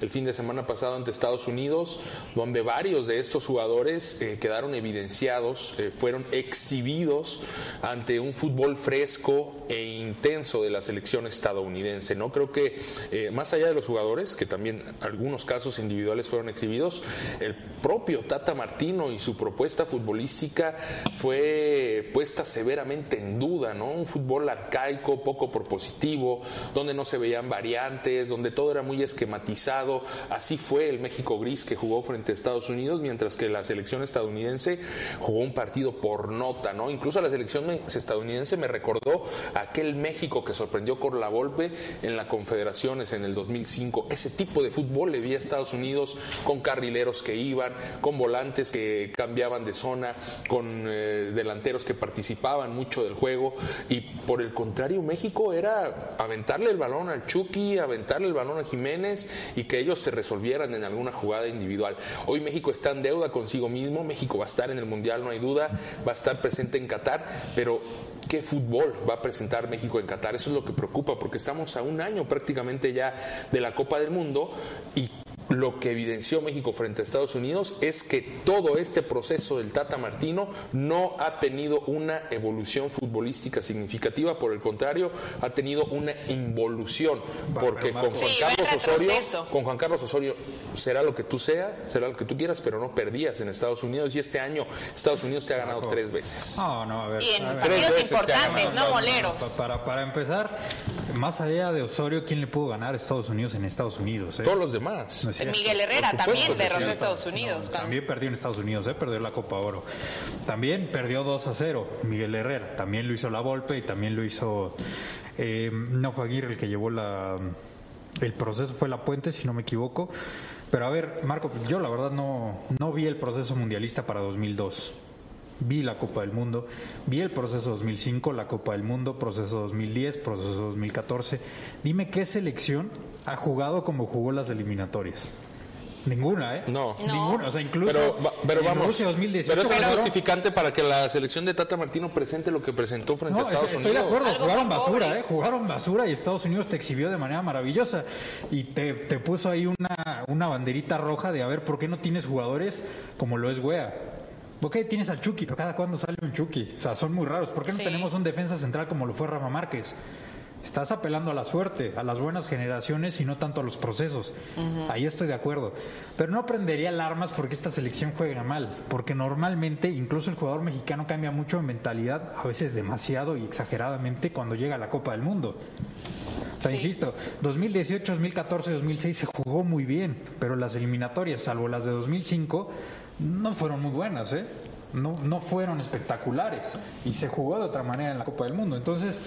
el fin de semana pasado ante Estados Unidos, donde varios de estos jugadores eh, quedaron evidenciados, eh, fueron exhibidos ante un fútbol fresco e intenso de la selección estadounidense. No creo que, eh, más allá de los jugadores, que también algunos casos individuales fueron exhibidos, el propio Tata Martino y su propuesta futbolística fue puesta severamente en duda, ¿no? Un fútbol arcaico, poco propositivo, donde no se veían variantes, donde todo era muy esquematizado. Así fue el México gris que jugó frente a Estados Unidos, mientras que la selección estadounidense jugó un partido por nota, ¿no? Incluso la selección estadounidense me recordó aquel México que sorprendió con la golpe en la Confederaciones en el 2005. Ese tipo de fútbol le vi a Estados Unidos con carrileros que iban, con volantes que cambiaban de zona, con eh, delanteros que participaban mucho del juego y por el contrario México era aventarle el balón al Chucky, aventarle el balón a Jiménez y que ellos se resolvieran en alguna jugada individual. Hoy México está en deuda consigo mismo, México va a estar en el Mundial, no hay duda, va a estar presente en Qatar, pero qué fútbol va a presentar México en Qatar. Eso es lo que preocupa, porque estamos a un año prácticamente ya de la Copa del Mundo y lo que evidenció México frente a Estados Unidos es que todo este proceso del Tata Martino no ha tenido una evolución futbolística significativa, por el contrario, ha tenido una involución, porque con Juan Carlos Osorio, con Juan Carlos Osorio será lo que tú sea, será lo que tú quieras, pero no perdías en Estados Unidos y este año Estados Unidos te ha ganado tres veces. No, no, a ver. Y en partidos importantes, no moleros. Para, para empezar, más allá de Osorio, ¿quién le pudo ganar a Estados Unidos en Estados Unidos? Eh? Todos los demás. Miguel Herrera también derrotó a Estados Unidos. también perdió en Estados Unidos, ¿eh? perdió la Copa Oro. También perdió 2 a 0 Miguel Herrera. También lo hizo la Volpe y también lo hizo. Eh, no fue Aguirre el que llevó la. El proceso fue la Puente, si no me equivoco. Pero a ver, Marco, yo la verdad no, no vi el proceso mundialista para 2002 vi la Copa del Mundo, vi el proceso 2005, la Copa del Mundo, proceso 2010, proceso 2014. Dime qué selección ha jugado como jugó las eliminatorias. Ninguna, ¿eh? No. Ninguna. O sea, incluso pero, pero vamos, Rusia 2018. Pero eso es justificante para que la selección de Tata Martino presente lo que presentó frente a Estados estoy Unidos. Estoy de acuerdo. Jugaron basura, ¿eh? Jugaron basura y Estados Unidos te exhibió de manera maravillosa. Y te, te puso ahí una, una banderita roja de a ver por qué no tienes jugadores como lo es Wea. ¿Por qué tienes al Chucky? Pero cada cuando sale un Chucky. O sea, son muy raros. ¿Por qué no tenemos un defensa central como lo fue Rafa Márquez? Estás apelando a la suerte, a las buenas generaciones y no tanto a los procesos. Ahí estoy de acuerdo. Pero no prendería alarmas porque esta selección juega mal. Porque normalmente, incluso el jugador mexicano cambia mucho de mentalidad, a veces demasiado y exageradamente, cuando llega a la Copa del Mundo. O sea, insisto, 2018, 2014, 2006 se jugó muy bien, pero las eliminatorias, salvo las de 2005, no fueron muy buenas, ¿eh? No, no fueron espectaculares y se jugó de otra manera en la Copa del Mundo. Entonces,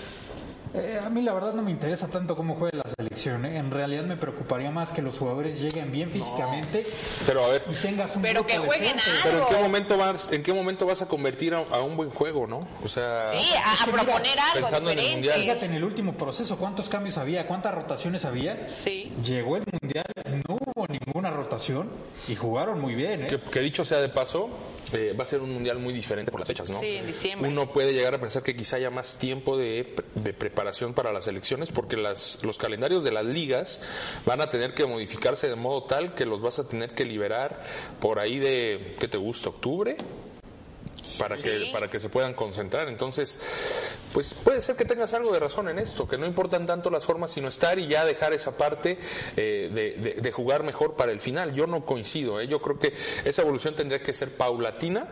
eh, a mí la verdad no me interesa tanto cómo juega la selección. ¿eh? En realidad me preocuparía más que los jugadores lleguen bien físicamente pero a ver, y tengas un pero que jueguen algo. Pero en qué momento vas, en qué momento vas a convertir a, un buen juego, ¿no? O sea, sí, a, proponer algo pensando diferente. en el mundial. Fíjate en el último proceso cuántos cambios había, cuántas rotaciones había. Sí. Llegó el mundial, no hubo ninguna rotación y jugaron muy bien. ¿eh? Que, que dicho sea de paso, eh, va a ser un mundial muy diferente por las fechas, ¿no? Sí, en diciembre. Uno puede llegar a pensar que quizá haya más tiempo de, de preparación para las elecciones porque las, los calendarios de las ligas van a tener que modificarse de modo tal que los vas a tener que liberar por ahí de, ¿qué te gusta? ¿Octubre? Para que para que se puedan concentrar. Entonces, pues puede ser que tengas algo de razón en esto, que no importan tanto las formas sino estar y ya dejar esa parte eh, de, jugar mejor para el final. Yo no coincido, ¿eh? yo creo que esa evolución tendría que ser paulatina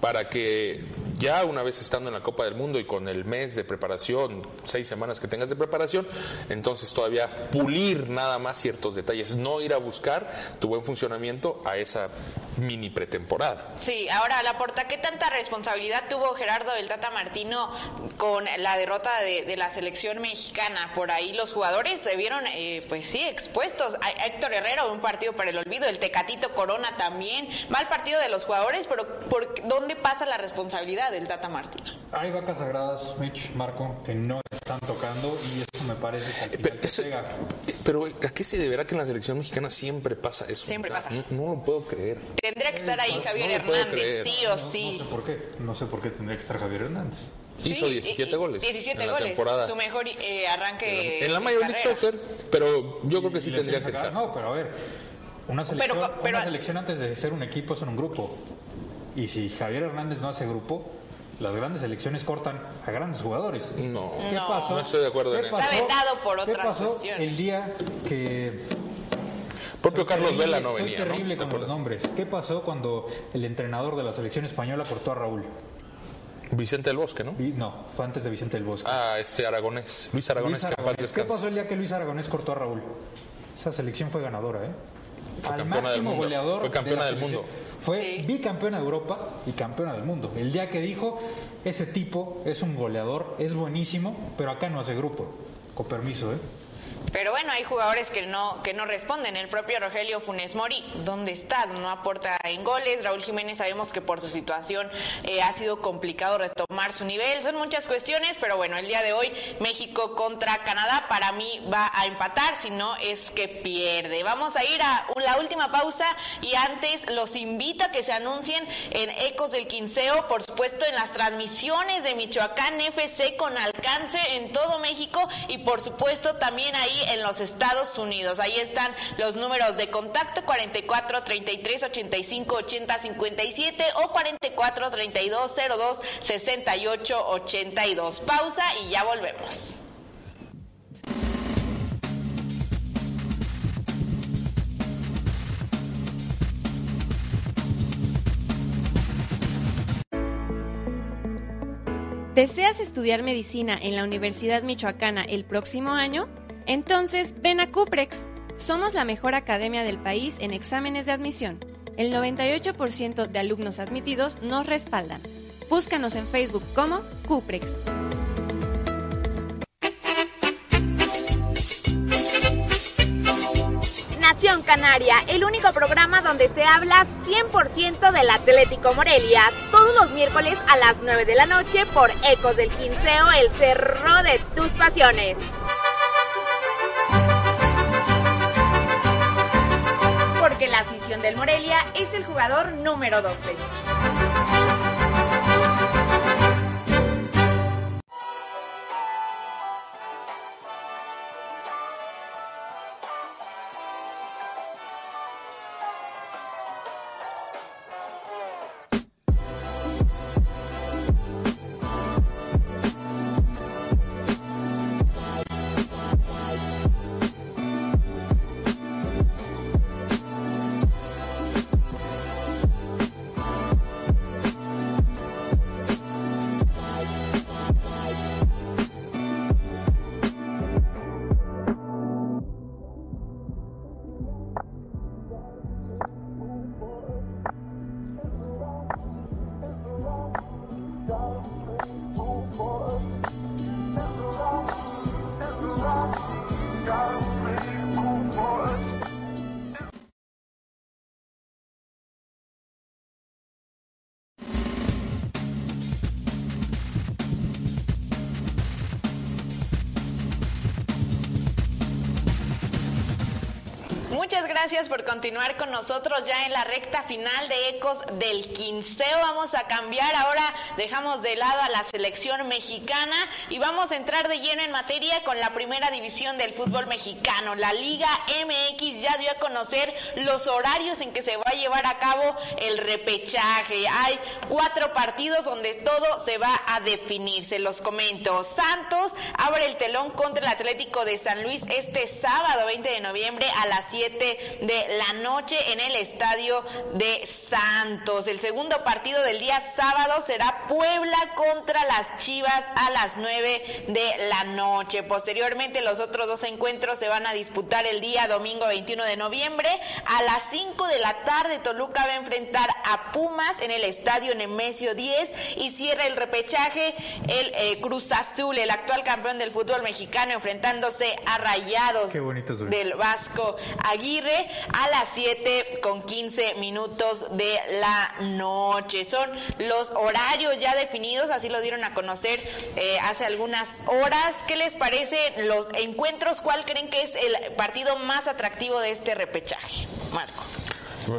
para que ya una vez estando en la Copa del Mundo y con el mes de preparación, seis semanas que tengas de preparación, entonces todavía pulir nada más ciertos detalles, no ir a buscar tu buen funcionamiento a esa mini pretemporada. Sí, ahora la porta, ¿qué tanta responsabilidad tuvo Gerardo del Tata Martino con la derrota de, la selección mexicana? Por ahí los jugadores se vieron, eh, pues sí, expuestos. A Héctor Herrera, un partido para el olvido, el Tecatito Corona también, mal partido de los jugadores, pero ¿por dónde pasa la responsabilidad del Tata Martino? Hay vacas sagradas, Mitch, Marco, que no están tocando y eso me parece que pero, pero ¿a qué se deberá que en la selección mexicana siempre pasa eso? Siempre pasa. No, lo puedo creer. Tendría que estar ahí Javier Hernández, sí o sí. No, sé por qué, no sé por qué tendría que estar Javier Hernández. Hizo 17 goles. 17 en goles. La temporada. Su mejor eh, arranque. En la Major League Soccer, pero yo creo que sí tendría que estar. No, pero a ver, una selección, una selección antes de ser un equipo es un grupo. Y si Javier Hernández no hace grupo, las grandes selecciones cortan a grandes jugadores. No, ¿Qué pasó? no estoy de acuerdo en eso. Está vetado por otras ¿Qué pasó cuestiones. el día que Propio Soy Carlos terrible- Vela no soy venía, ¿no? terrible ¿Te con los nombres. ¿Qué pasó cuando el entrenador de la selección española cortó a Raúl? Vicente del Bosque, ¿no? Vi- No, fue antes de Vicente del Bosque. Ah, este Aragonés, Luis Aragonés, Luis que en paz Aragonés. ¿Qué descanse. pasó el día que Luis Aragonés cortó a Raúl? Esa selección fue ganadora, ¿eh? Fue Al campeona del máximo mundo. goleador. Fue campeona de la del selección. mundo. Fue Sí. bicampeona de Europa y campeona del mundo. El día que dijo, ese tipo es un goleador, es buenísimo, pero acá no hace grupo. Con permiso, ¿eh? Pero bueno, hay jugadores que no que no responden. El propio Rogelio Funes Mori, ¿dónde está? No aporta en goles. Raúl Jiménez sabemos que por su situación eh, ha sido complicado retomar su nivel. Son muchas cuestiones, pero bueno, el día de hoy México contra Canadá para mí va a empatar, si no es que pierde. Vamos a ir a la última pausa y antes los invito a que se anuncien en Ecos del Quinceo, por supuesto en las transmisiones de Michoacán FC con alcance en todo México y por supuesto también ahí en los Estados Unidos. Ahí están los números de contacto 44 33 85 80 57 o 44 32 02 68 82. Pausa y ya volvemos. ¿Deseas estudiar medicina en la Universidad Michoacana el próximo año? Entonces ven a Cuprex. Somos la mejor academia del país en exámenes de admisión. El 98% de alumnos admitidos nos respaldan. Búscanos en Facebook como Cuprex. Nación Canaria, el único programa donde se habla 100% del Atlético Morelia, todos los miércoles a las 9 de la noche por Ecos del Quinceo, el cerro de tus pasiones. Porque la afición del Morelia es el jugador número 12. Gracias por continuar con nosotros ya en la recta final de Ecos del Quinceo. Vamos a cambiar ahora, dejamos de lado a la selección mexicana y vamos a entrar de lleno en materia con la primera división del fútbol mexicano. La Liga MX ya dio a conocer los horarios en que se va a llevar a cabo el repechaje. Hay cuatro partidos donde todo se va a definir. Se los comento. Santos abre el telón contra el Atlético de San Luis este sábado 20 de noviembre a las 7 de la noche en el estadio de Santos. El segundo partido del día sábado será Puebla contra las Chivas a las 9 de la noche. Posteriormente los otros dos encuentros se van a disputar el día domingo 21 de noviembre a las 5 de la tarde. Toluca va a enfrentar a Pumas en el estadio Nemesio 10 y cierra el repechaje el eh, Cruz Azul, el actual campeón del fútbol mexicano, enfrentándose a Rayados Qué del Vasco Aguirre a las 7 con 15 minutos de la noche. Son los horarios ya definidos, así lo dieron a conocer eh, hace algunas horas. ¿Qué les parece los encuentros? ¿Cuál creen que es el partido más atractivo de este repechaje? Marco.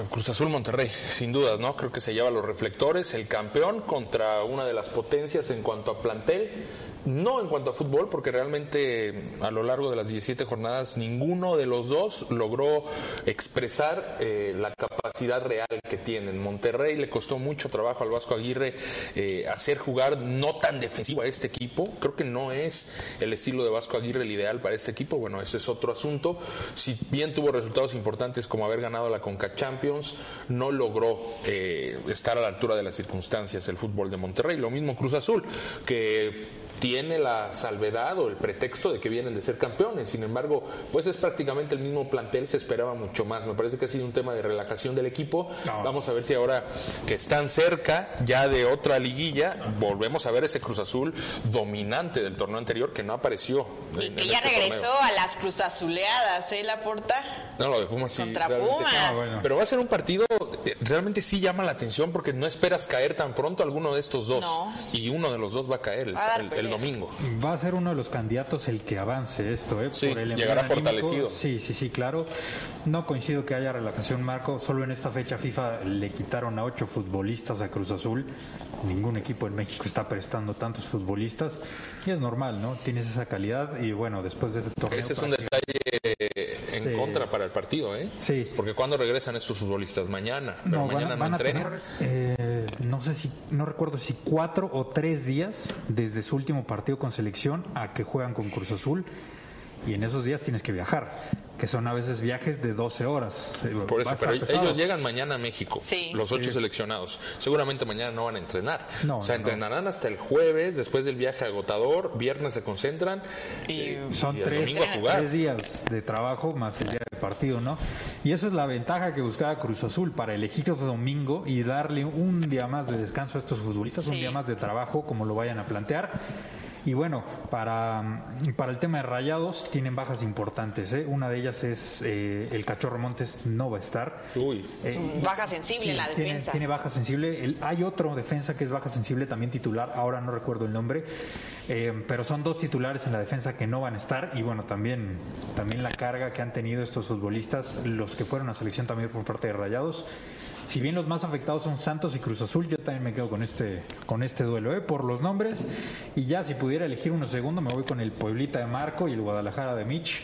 Cruz Azul Monterrey, sin dudas, ¿no? Creo que se lleva los reflectores, el campeón contra una de las potencias en cuanto a plantel, no en cuanto a fútbol, porque realmente a lo largo de las 17 jornadas ninguno de los dos logró expresar eh, la capacidad capacidad real que tienen. Monterrey le costó mucho trabajo al Vasco Aguirre eh, hacer jugar no tan defensivo a este equipo. Creo que no es el estilo de Vasco Aguirre el ideal para este equipo. Bueno, ese es otro asunto. Si bien tuvo resultados importantes como haber ganado la Conca Champions, no logró eh, estar a la altura de las circunstancias el fútbol de Monterrey. Lo mismo Cruz Azul, que tiene la salvedad o el pretexto de que vienen de ser campeones. Sin embargo, pues es prácticamente el mismo plantel, se esperaba mucho más. Me parece que ha sido un tema de relajación del equipo. Vamos a ver si ahora que están cerca ya de otra liguilla, volvemos a ver ese Cruz Azul dominante del torneo anterior que no apareció. Y que ya este regresó a las Cruz Azuleadas, ¿eh, la porta? No, lo de Pumas sí. Contra Pumas. Ah, Pero va a ser un partido, eh, realmente sí llama la atención porque no esperas caer tan pronto alguno de estos dos. Y uno de los dos va a caer el domingo. Va a ser uno de los candidatos el que avance esto, ¿eh? Por el llegará fortalecido. Sí, sí, sí, claro. No coincido que haya relajación, Marco. Solo en esta fecha FIFA le quitaron a ocho futbolistas a Cruz Azul. Ningún equipo en México está prestando tantos futbolistas y es normal, ¿no? Tienes esa calidad y bueno, después de este torneo. Ese es un detalle en contra para el partido, ¿eh? Sí. Porque cuando regresan estos futbolistas? Mañana. Pero mañana no entrenan. Eh, no sé si, no recuerdo si cuatro o tres días desde su último partido con selección a que juegan con Cruz Azul. Y en esos días tienes que viajar, que son a veces viajes de 12 horas. Por eso, pero ellos llegan mañana a México, los ocho seleccionados. Seguramente mañana no van a entrenar. o sea, entrenarán hasta el jueves, después del viaje agotador, viernes se concentran y, eh, son tres, tres, días de trabajo más el día del partido, ¿no? Y eso es la ventaja que buscaba Cruz Azul para elegir domingo y darle un día más de descanso a estos futbolistas, un día más de trabajo, como lo vayan a plantear y bueno, para, para el tema de rayados, tienen bajas importantes. ¿eh? Una de ellas es eh, el Cachorro Montes, no va a estar. Uy. Eh, baja sensible la defensa. Tiene, baja sensible. hay otro defensa que es baja sensible, también titular, ahora no recuerdo el nombre. pero son dos titulares en la defensa que no van a estar. Y bueno, también, también la carga que han tenido estos futbolistas, los que fueron a selección también por parte de rayados si bien los más afectados son Santos y Cruz Azul, yo también me quedo con este, con este duelo, ¿eh? por los nombres. Y ya si pudiera elegir uno segundo, me voy con el Pueblita de Marco y el Guadalajara de Mitch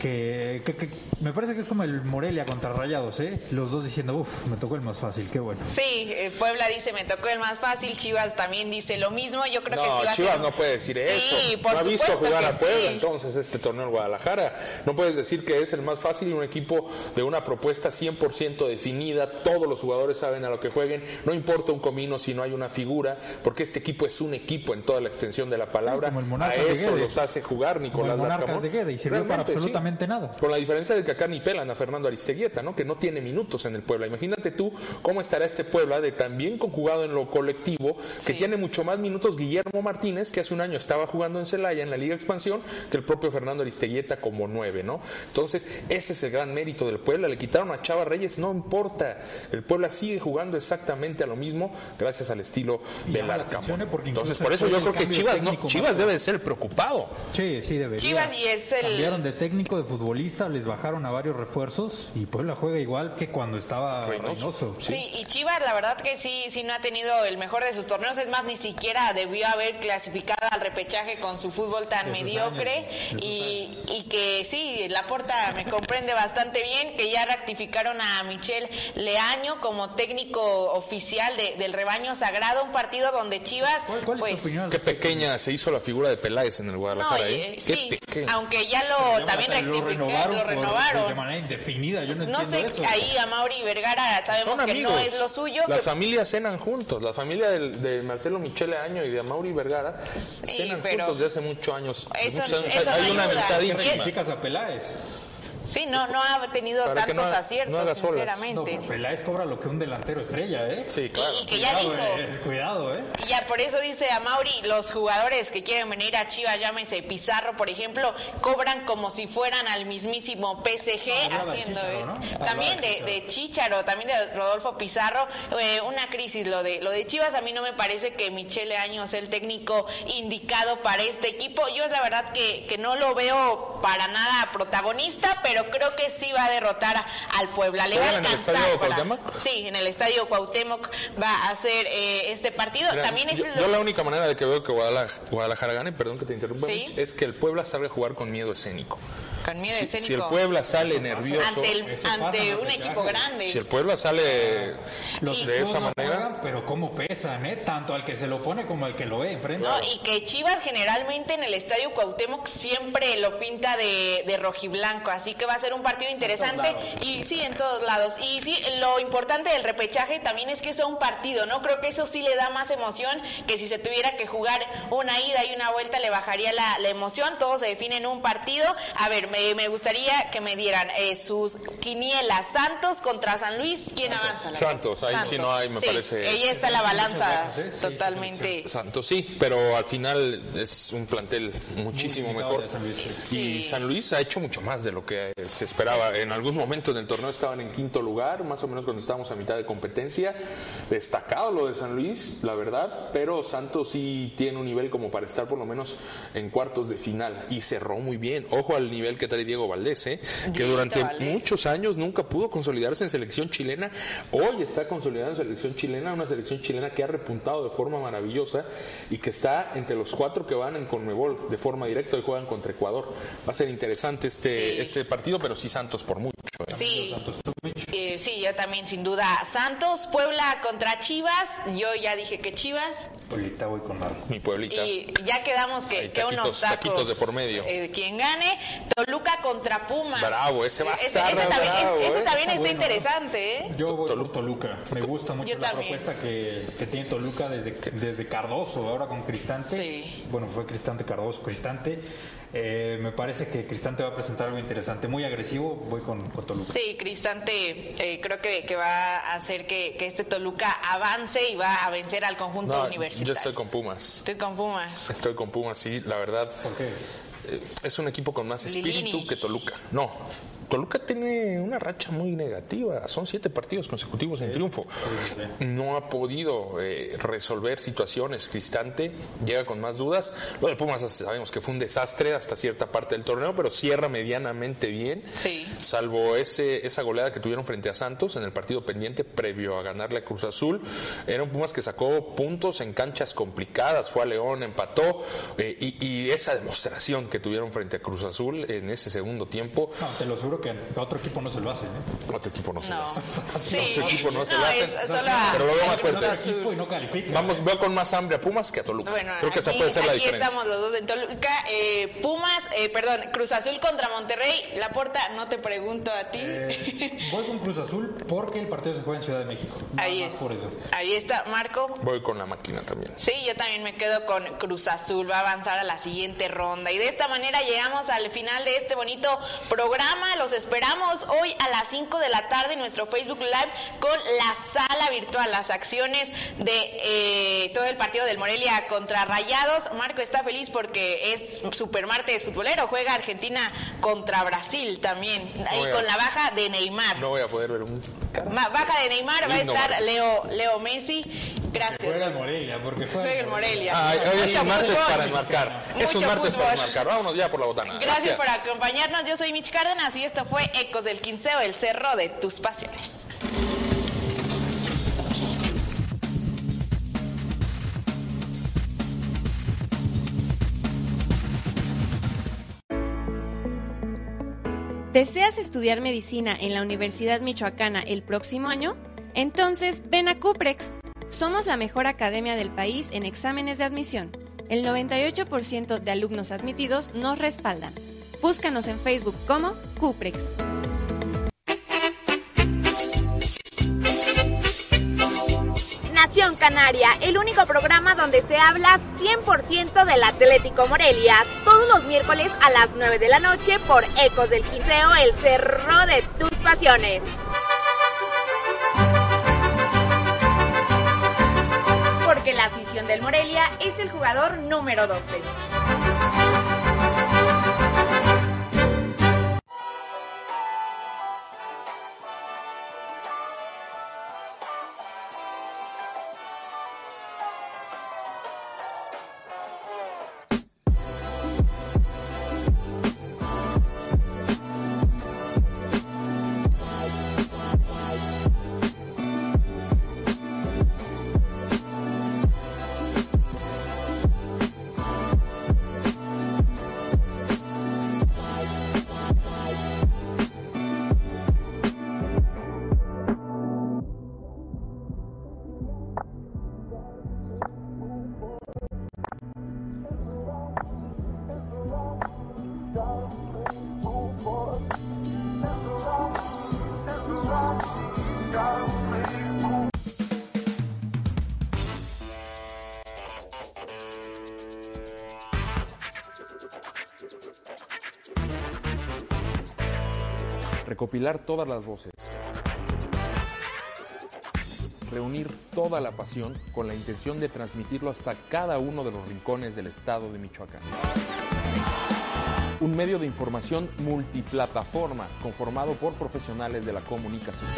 que, me parece que es como el Morelia contra Rayados, ¿eh? Los dos diciendo, uff, me tocó el más fácil, qué bueno. Sí, eh, Puebla dice, me tocó el más fácil, Chivas también dice lo mismo, yo creo no, que Chivas no puede decir eso. no ha visto jugar a Puebla entonces este torneo en Guadalajara. No puedes decir que es el más fácil un equipo de una propuesta 100% definida, todos los jugadores saben a lo que jueguen, no importa un comino si no hay una figura, porque este equipo es un equipo en toda la extensión de la palabra. a eso los hace jugar Nicolás Monarcas de Guede, y sirvió para absolutamente nada. Con la diferencia de que acá ni pelan a Fernando Aristeguieta, ¿no? Que no tiene minutos en el Puebla. Imagínate tú cómo estará este Puebla de también conjugado en lo colectivo, que tiene mucho más minutos Guillermo Martínez, que hace un año estaba jugando en Celaya en la Liga Expansión, que el propio Fernando Aristeguieta como nueve, ¿no? Entonces, ese es el gran mérito del Puebla. Le quitaron a Chava Reyes, no importa. El Puebla sigue jugando exactamente a lo mismo gracias al estilo del Arcamón. Entonces, por eso yo creo que Chivas, no, Chivas debe ser preocupado. Sí, sí, debería. Chivas y es el... Cambiaron de técnico, de futbolista les bajaron a varios refuerzos y Puebla juega igual que cuando estaba Reynoso. Sí. y Chivas la verdad que sí, sí no ha tenido el mejor de sus torneos, es más, ni siquiera debió haber clasificado al repechaje con su fútbol tan mediocre y, y, que sí, la porta me comprende bastante bien, que ya rectificaron a Michel Leaño como técnico oficial del rebaño sagrado, un partido donde Chivas... pues, Qué pequeña se hizo la figura de Peláez en el Guadalajara, ¿eh? sí, aunque ya lo también rectificó lo renovaron. de manera indefinida, yo no, no sé, ahí a Mauri Vergara sabemos que no es lo suyo. Las familias cenan juntos, la familia de, Marcelo Michele Año y de Mauri Vergara cenan juntos de hace muchos años. hay una amistad íntima. a Peláez? Sí, no, no ha tenido tantos aciertos, sinceramente. No, Peláez cobra lo que un delantero estrella, ¿eh? Sí, claro. Y, que ya dijo. Eh, cuidado, ¿eh? Y ya por eso dice a Mauri, los jugadores que quieren venir a Chivas, llámese Pizarro, por ejemplo, cobran como si fueran al mismísimo PSG haciendo. ¿eh? También de, de, Chicharo, también de Rodolfo Pizarro, eh, una crisis. Lo de, lo de Chivas, a mí no me parece que Michele Años sea el técnico indicado para este equipo. Yo la verdad que, que no lo veo para nada protagonista, pero pero creo que sí va a derrotar al Puebla. Le va a ¿En el alcanzar estadio para- Cuauhtémoc? Sí, en el estadio Cuauhtémoc va a hacer eh, este partido. Mira, También es yo, lo- yo la única manera de que veo que Guadalajara, Guadalajara gane, perdón que te interrumpa, Sí. Mitch, es que el Puebla salga a jugar con miedo escénico. con miedo Si, escénico si el Puebla sale nervioso, ante, el- pasa ante en un equipo grande. si el Puebla sale Los de esa no manera, pagan, pero cómo pesan, ¿eh? Tanto al que se lo pone como al que lo ve enfrente. No, y que Chivas generalmente en el estadio Cuauhtémoc siempre lo pinta de, de rojiblanco, así que va a ser un partido interesante y sí, en todos lados. Y sí, lo importante del repechaje también es que sea un partido, ¿no? Creo que eso sí le da más emoción que si se tuviera que jugar una ida y una vuelta le bajaría la, la emoción, todo se define en un partido. A ver, me, me gustaría que me dieran eh, sus quinielas, Santos contra San Luis, ¿quién avanza? la Santos, ahí sí no hay, me Sí, parece- Ahí está la balanza ¿eh? Sí, sí, totalmente. Santos sí, pero al final es un plantel muchísimo mejor. de San Luis, sí. Y. San Luis ha hecho mucho más de lo que se esperaba. En algún momento en el torneo estaban en quinto lugar, más o menos cuando estábamos a mitad de competencia. Destacado lo de San Luis, la verdad, pero Santos sí tiene un nivel como para estar por lo menos en cuartos de final y cerró muy bien. Ojo al nivel que trae Diego Valdés, ¿eh? que durante Valdés. muchos años nunca pudo consolidarse en selección chilena. Hoy está consolidado en selección chilena, una selección chilena que ha repuntado de forma maravillosa y que está entre los cuatro que van en Conmebol de forma directa y juegan contra Ecuador. Va a ser interesante este, Sí. este partido, pero sí Santos por mucho. ¿eh? Sí, Eh, sí, yo también sin duda. Santos, Puebla contra Chivas. Yo ya dije que Chivas. Ahorita voy con Marco. Mi pueblita. Y ya quedamos que, Hay que unos taquitos- tacos. taquitos de por medio. eh, quien gane, Toluca contra Pumas. Bravo, ese va a Ese- estar ese también, bravo, ese ¿eh? también está Bueno. interesante, ¿eh? Yo voy por Toluca. Me gusta mucho Yo la también. propuesta que, que tiene Toluca desde, desde Cardoso, ahora con Cristante. Sí. Bueno, fue Cristante, Cardoso, Cristante. Eh, me parece que Cristante va a presentar algo interesante, muy agresivo. Voy con, con Toluca. Sí, Cristante eh, creo que, que va a hacer que, que este Toluca avance y va a vencer al conjunto No, universitario. yo estoy con Pumas. Estoy con Pumas. Estoy con Pumas, sí, la verdad. ¿Por qué? eh, es un equipo con más espíritu Lilini. que Toluca. No, Toluca tiene una racha muy negativa. Son siete partidos consecutivos en triunfo. No ha podido eh, resolver situaciones. Cristante llega con más dudas. Lo de Pumas sabemos que fue un desastre hasta cierta parte del torneo, pero cierra medianamente bien. Sí. Salvo ese, esa goleada que tuvieron frente a Santos en el partido pendiente previo a ganarle a Cruz Azul. Era un Pumas que sacó puntos en canchas complicadas. Fue a León, empató. eh, y, y esa demostración que tuvieron frente a Cruz Azul en ese segundo tiempo, No, te lo que a otro equipo no se lo hacen. ¿eh? otro equipo no se lo No. hace. [LAUGHS] Sí. Otro equipo no se lo hace. es solo a- Pero lo veo más fuerte. Y no califica. Vamos, veo con más hambre a Pumas que a Toluca. Bueno, Creo que esa aquí- puede ser la aquí diferencia. estamos los dos en Toluca. Eh, Pumas, eh, perdón, Cruz Azul contra Monterrey. La Porta, no te pregunto a ti. Eh, [LAUGHS] voy con Cruz Azul porque el partido se juega en Ciudad de México. Nada Ahí más es. por eso. Ahí está, Marco. Voy con la máquina también. Sí, yo también me quedo con Cruz Azul, va a avanzar a la siguiente ronda. Y de esta manera llegamos al final de este bonito programa. Los esperamos hoy a las 5 de la tarde en nuestro Facebook Live con la sala virtual, las acciones de eh, todo el partido del Morelia contra Rayados. Marco está feliz porque es super martes futbolero, juega Argentina contra Brasil también. voy y a- con la baja de Neymar. No voy a poder ver un Baja de Neymar va a estar. Leo, Leo Messi. Gracias. Juega el Morelia, porque juega, Juega el Morelia. Ay, hoy es un martes fútbol. para enmarcar. Es un martes para fútbol. enmarcar. Vámonos ya por la botana. Gracias, por acompañarnos. Yo soy Mitch Cárdenas y esto fue Ecos del Quinceo, el cerro de tus pasiones. ¿Deseas estudiar medicina en la Universidad Michoacana el próximo año? Entonces, ven a Cuprex. Somos la mejor academia del país en exámenes de admisión. El 98% de alumnos admitidos nos respaldan. Búscanos en Facebook como Cuprex. Canaria, el único programa donde se habla 100% del Atlético Morelia, todos los miércoles a las 9 de la noche por Ecos del Quinceo, el cerro de tus pasiones. Porque la afición del Morelia es el jugador número 12. Recopilar todas las voces, reunir toda la pasión con la intención de transmitirlo hasta cada uno de los rincones del estado de Michoacán. Un medio de información multiplataforma conformado por profesionales de la comunicación.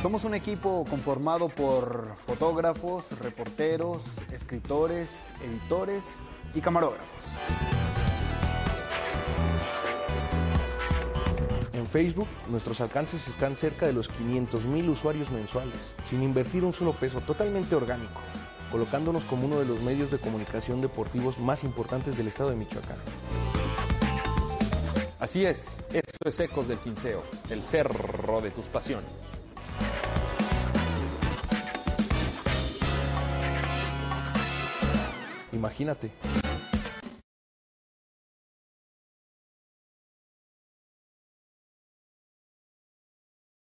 Somos un equipo conformado por fotógrafos, reporteros, escritores, editores y camarógrafos. En Facebook, nuestros alcances están cerca de los 500 mil usuarios mensuales, sin invertir un solo peso, totalmente orgánico, colocándonos como uno de los medios de comunicación deportivos más importantes del estado de Michoacán. Así es, esto es Ecos del Quinceo, el cerro de tus pasiones. Imagínate.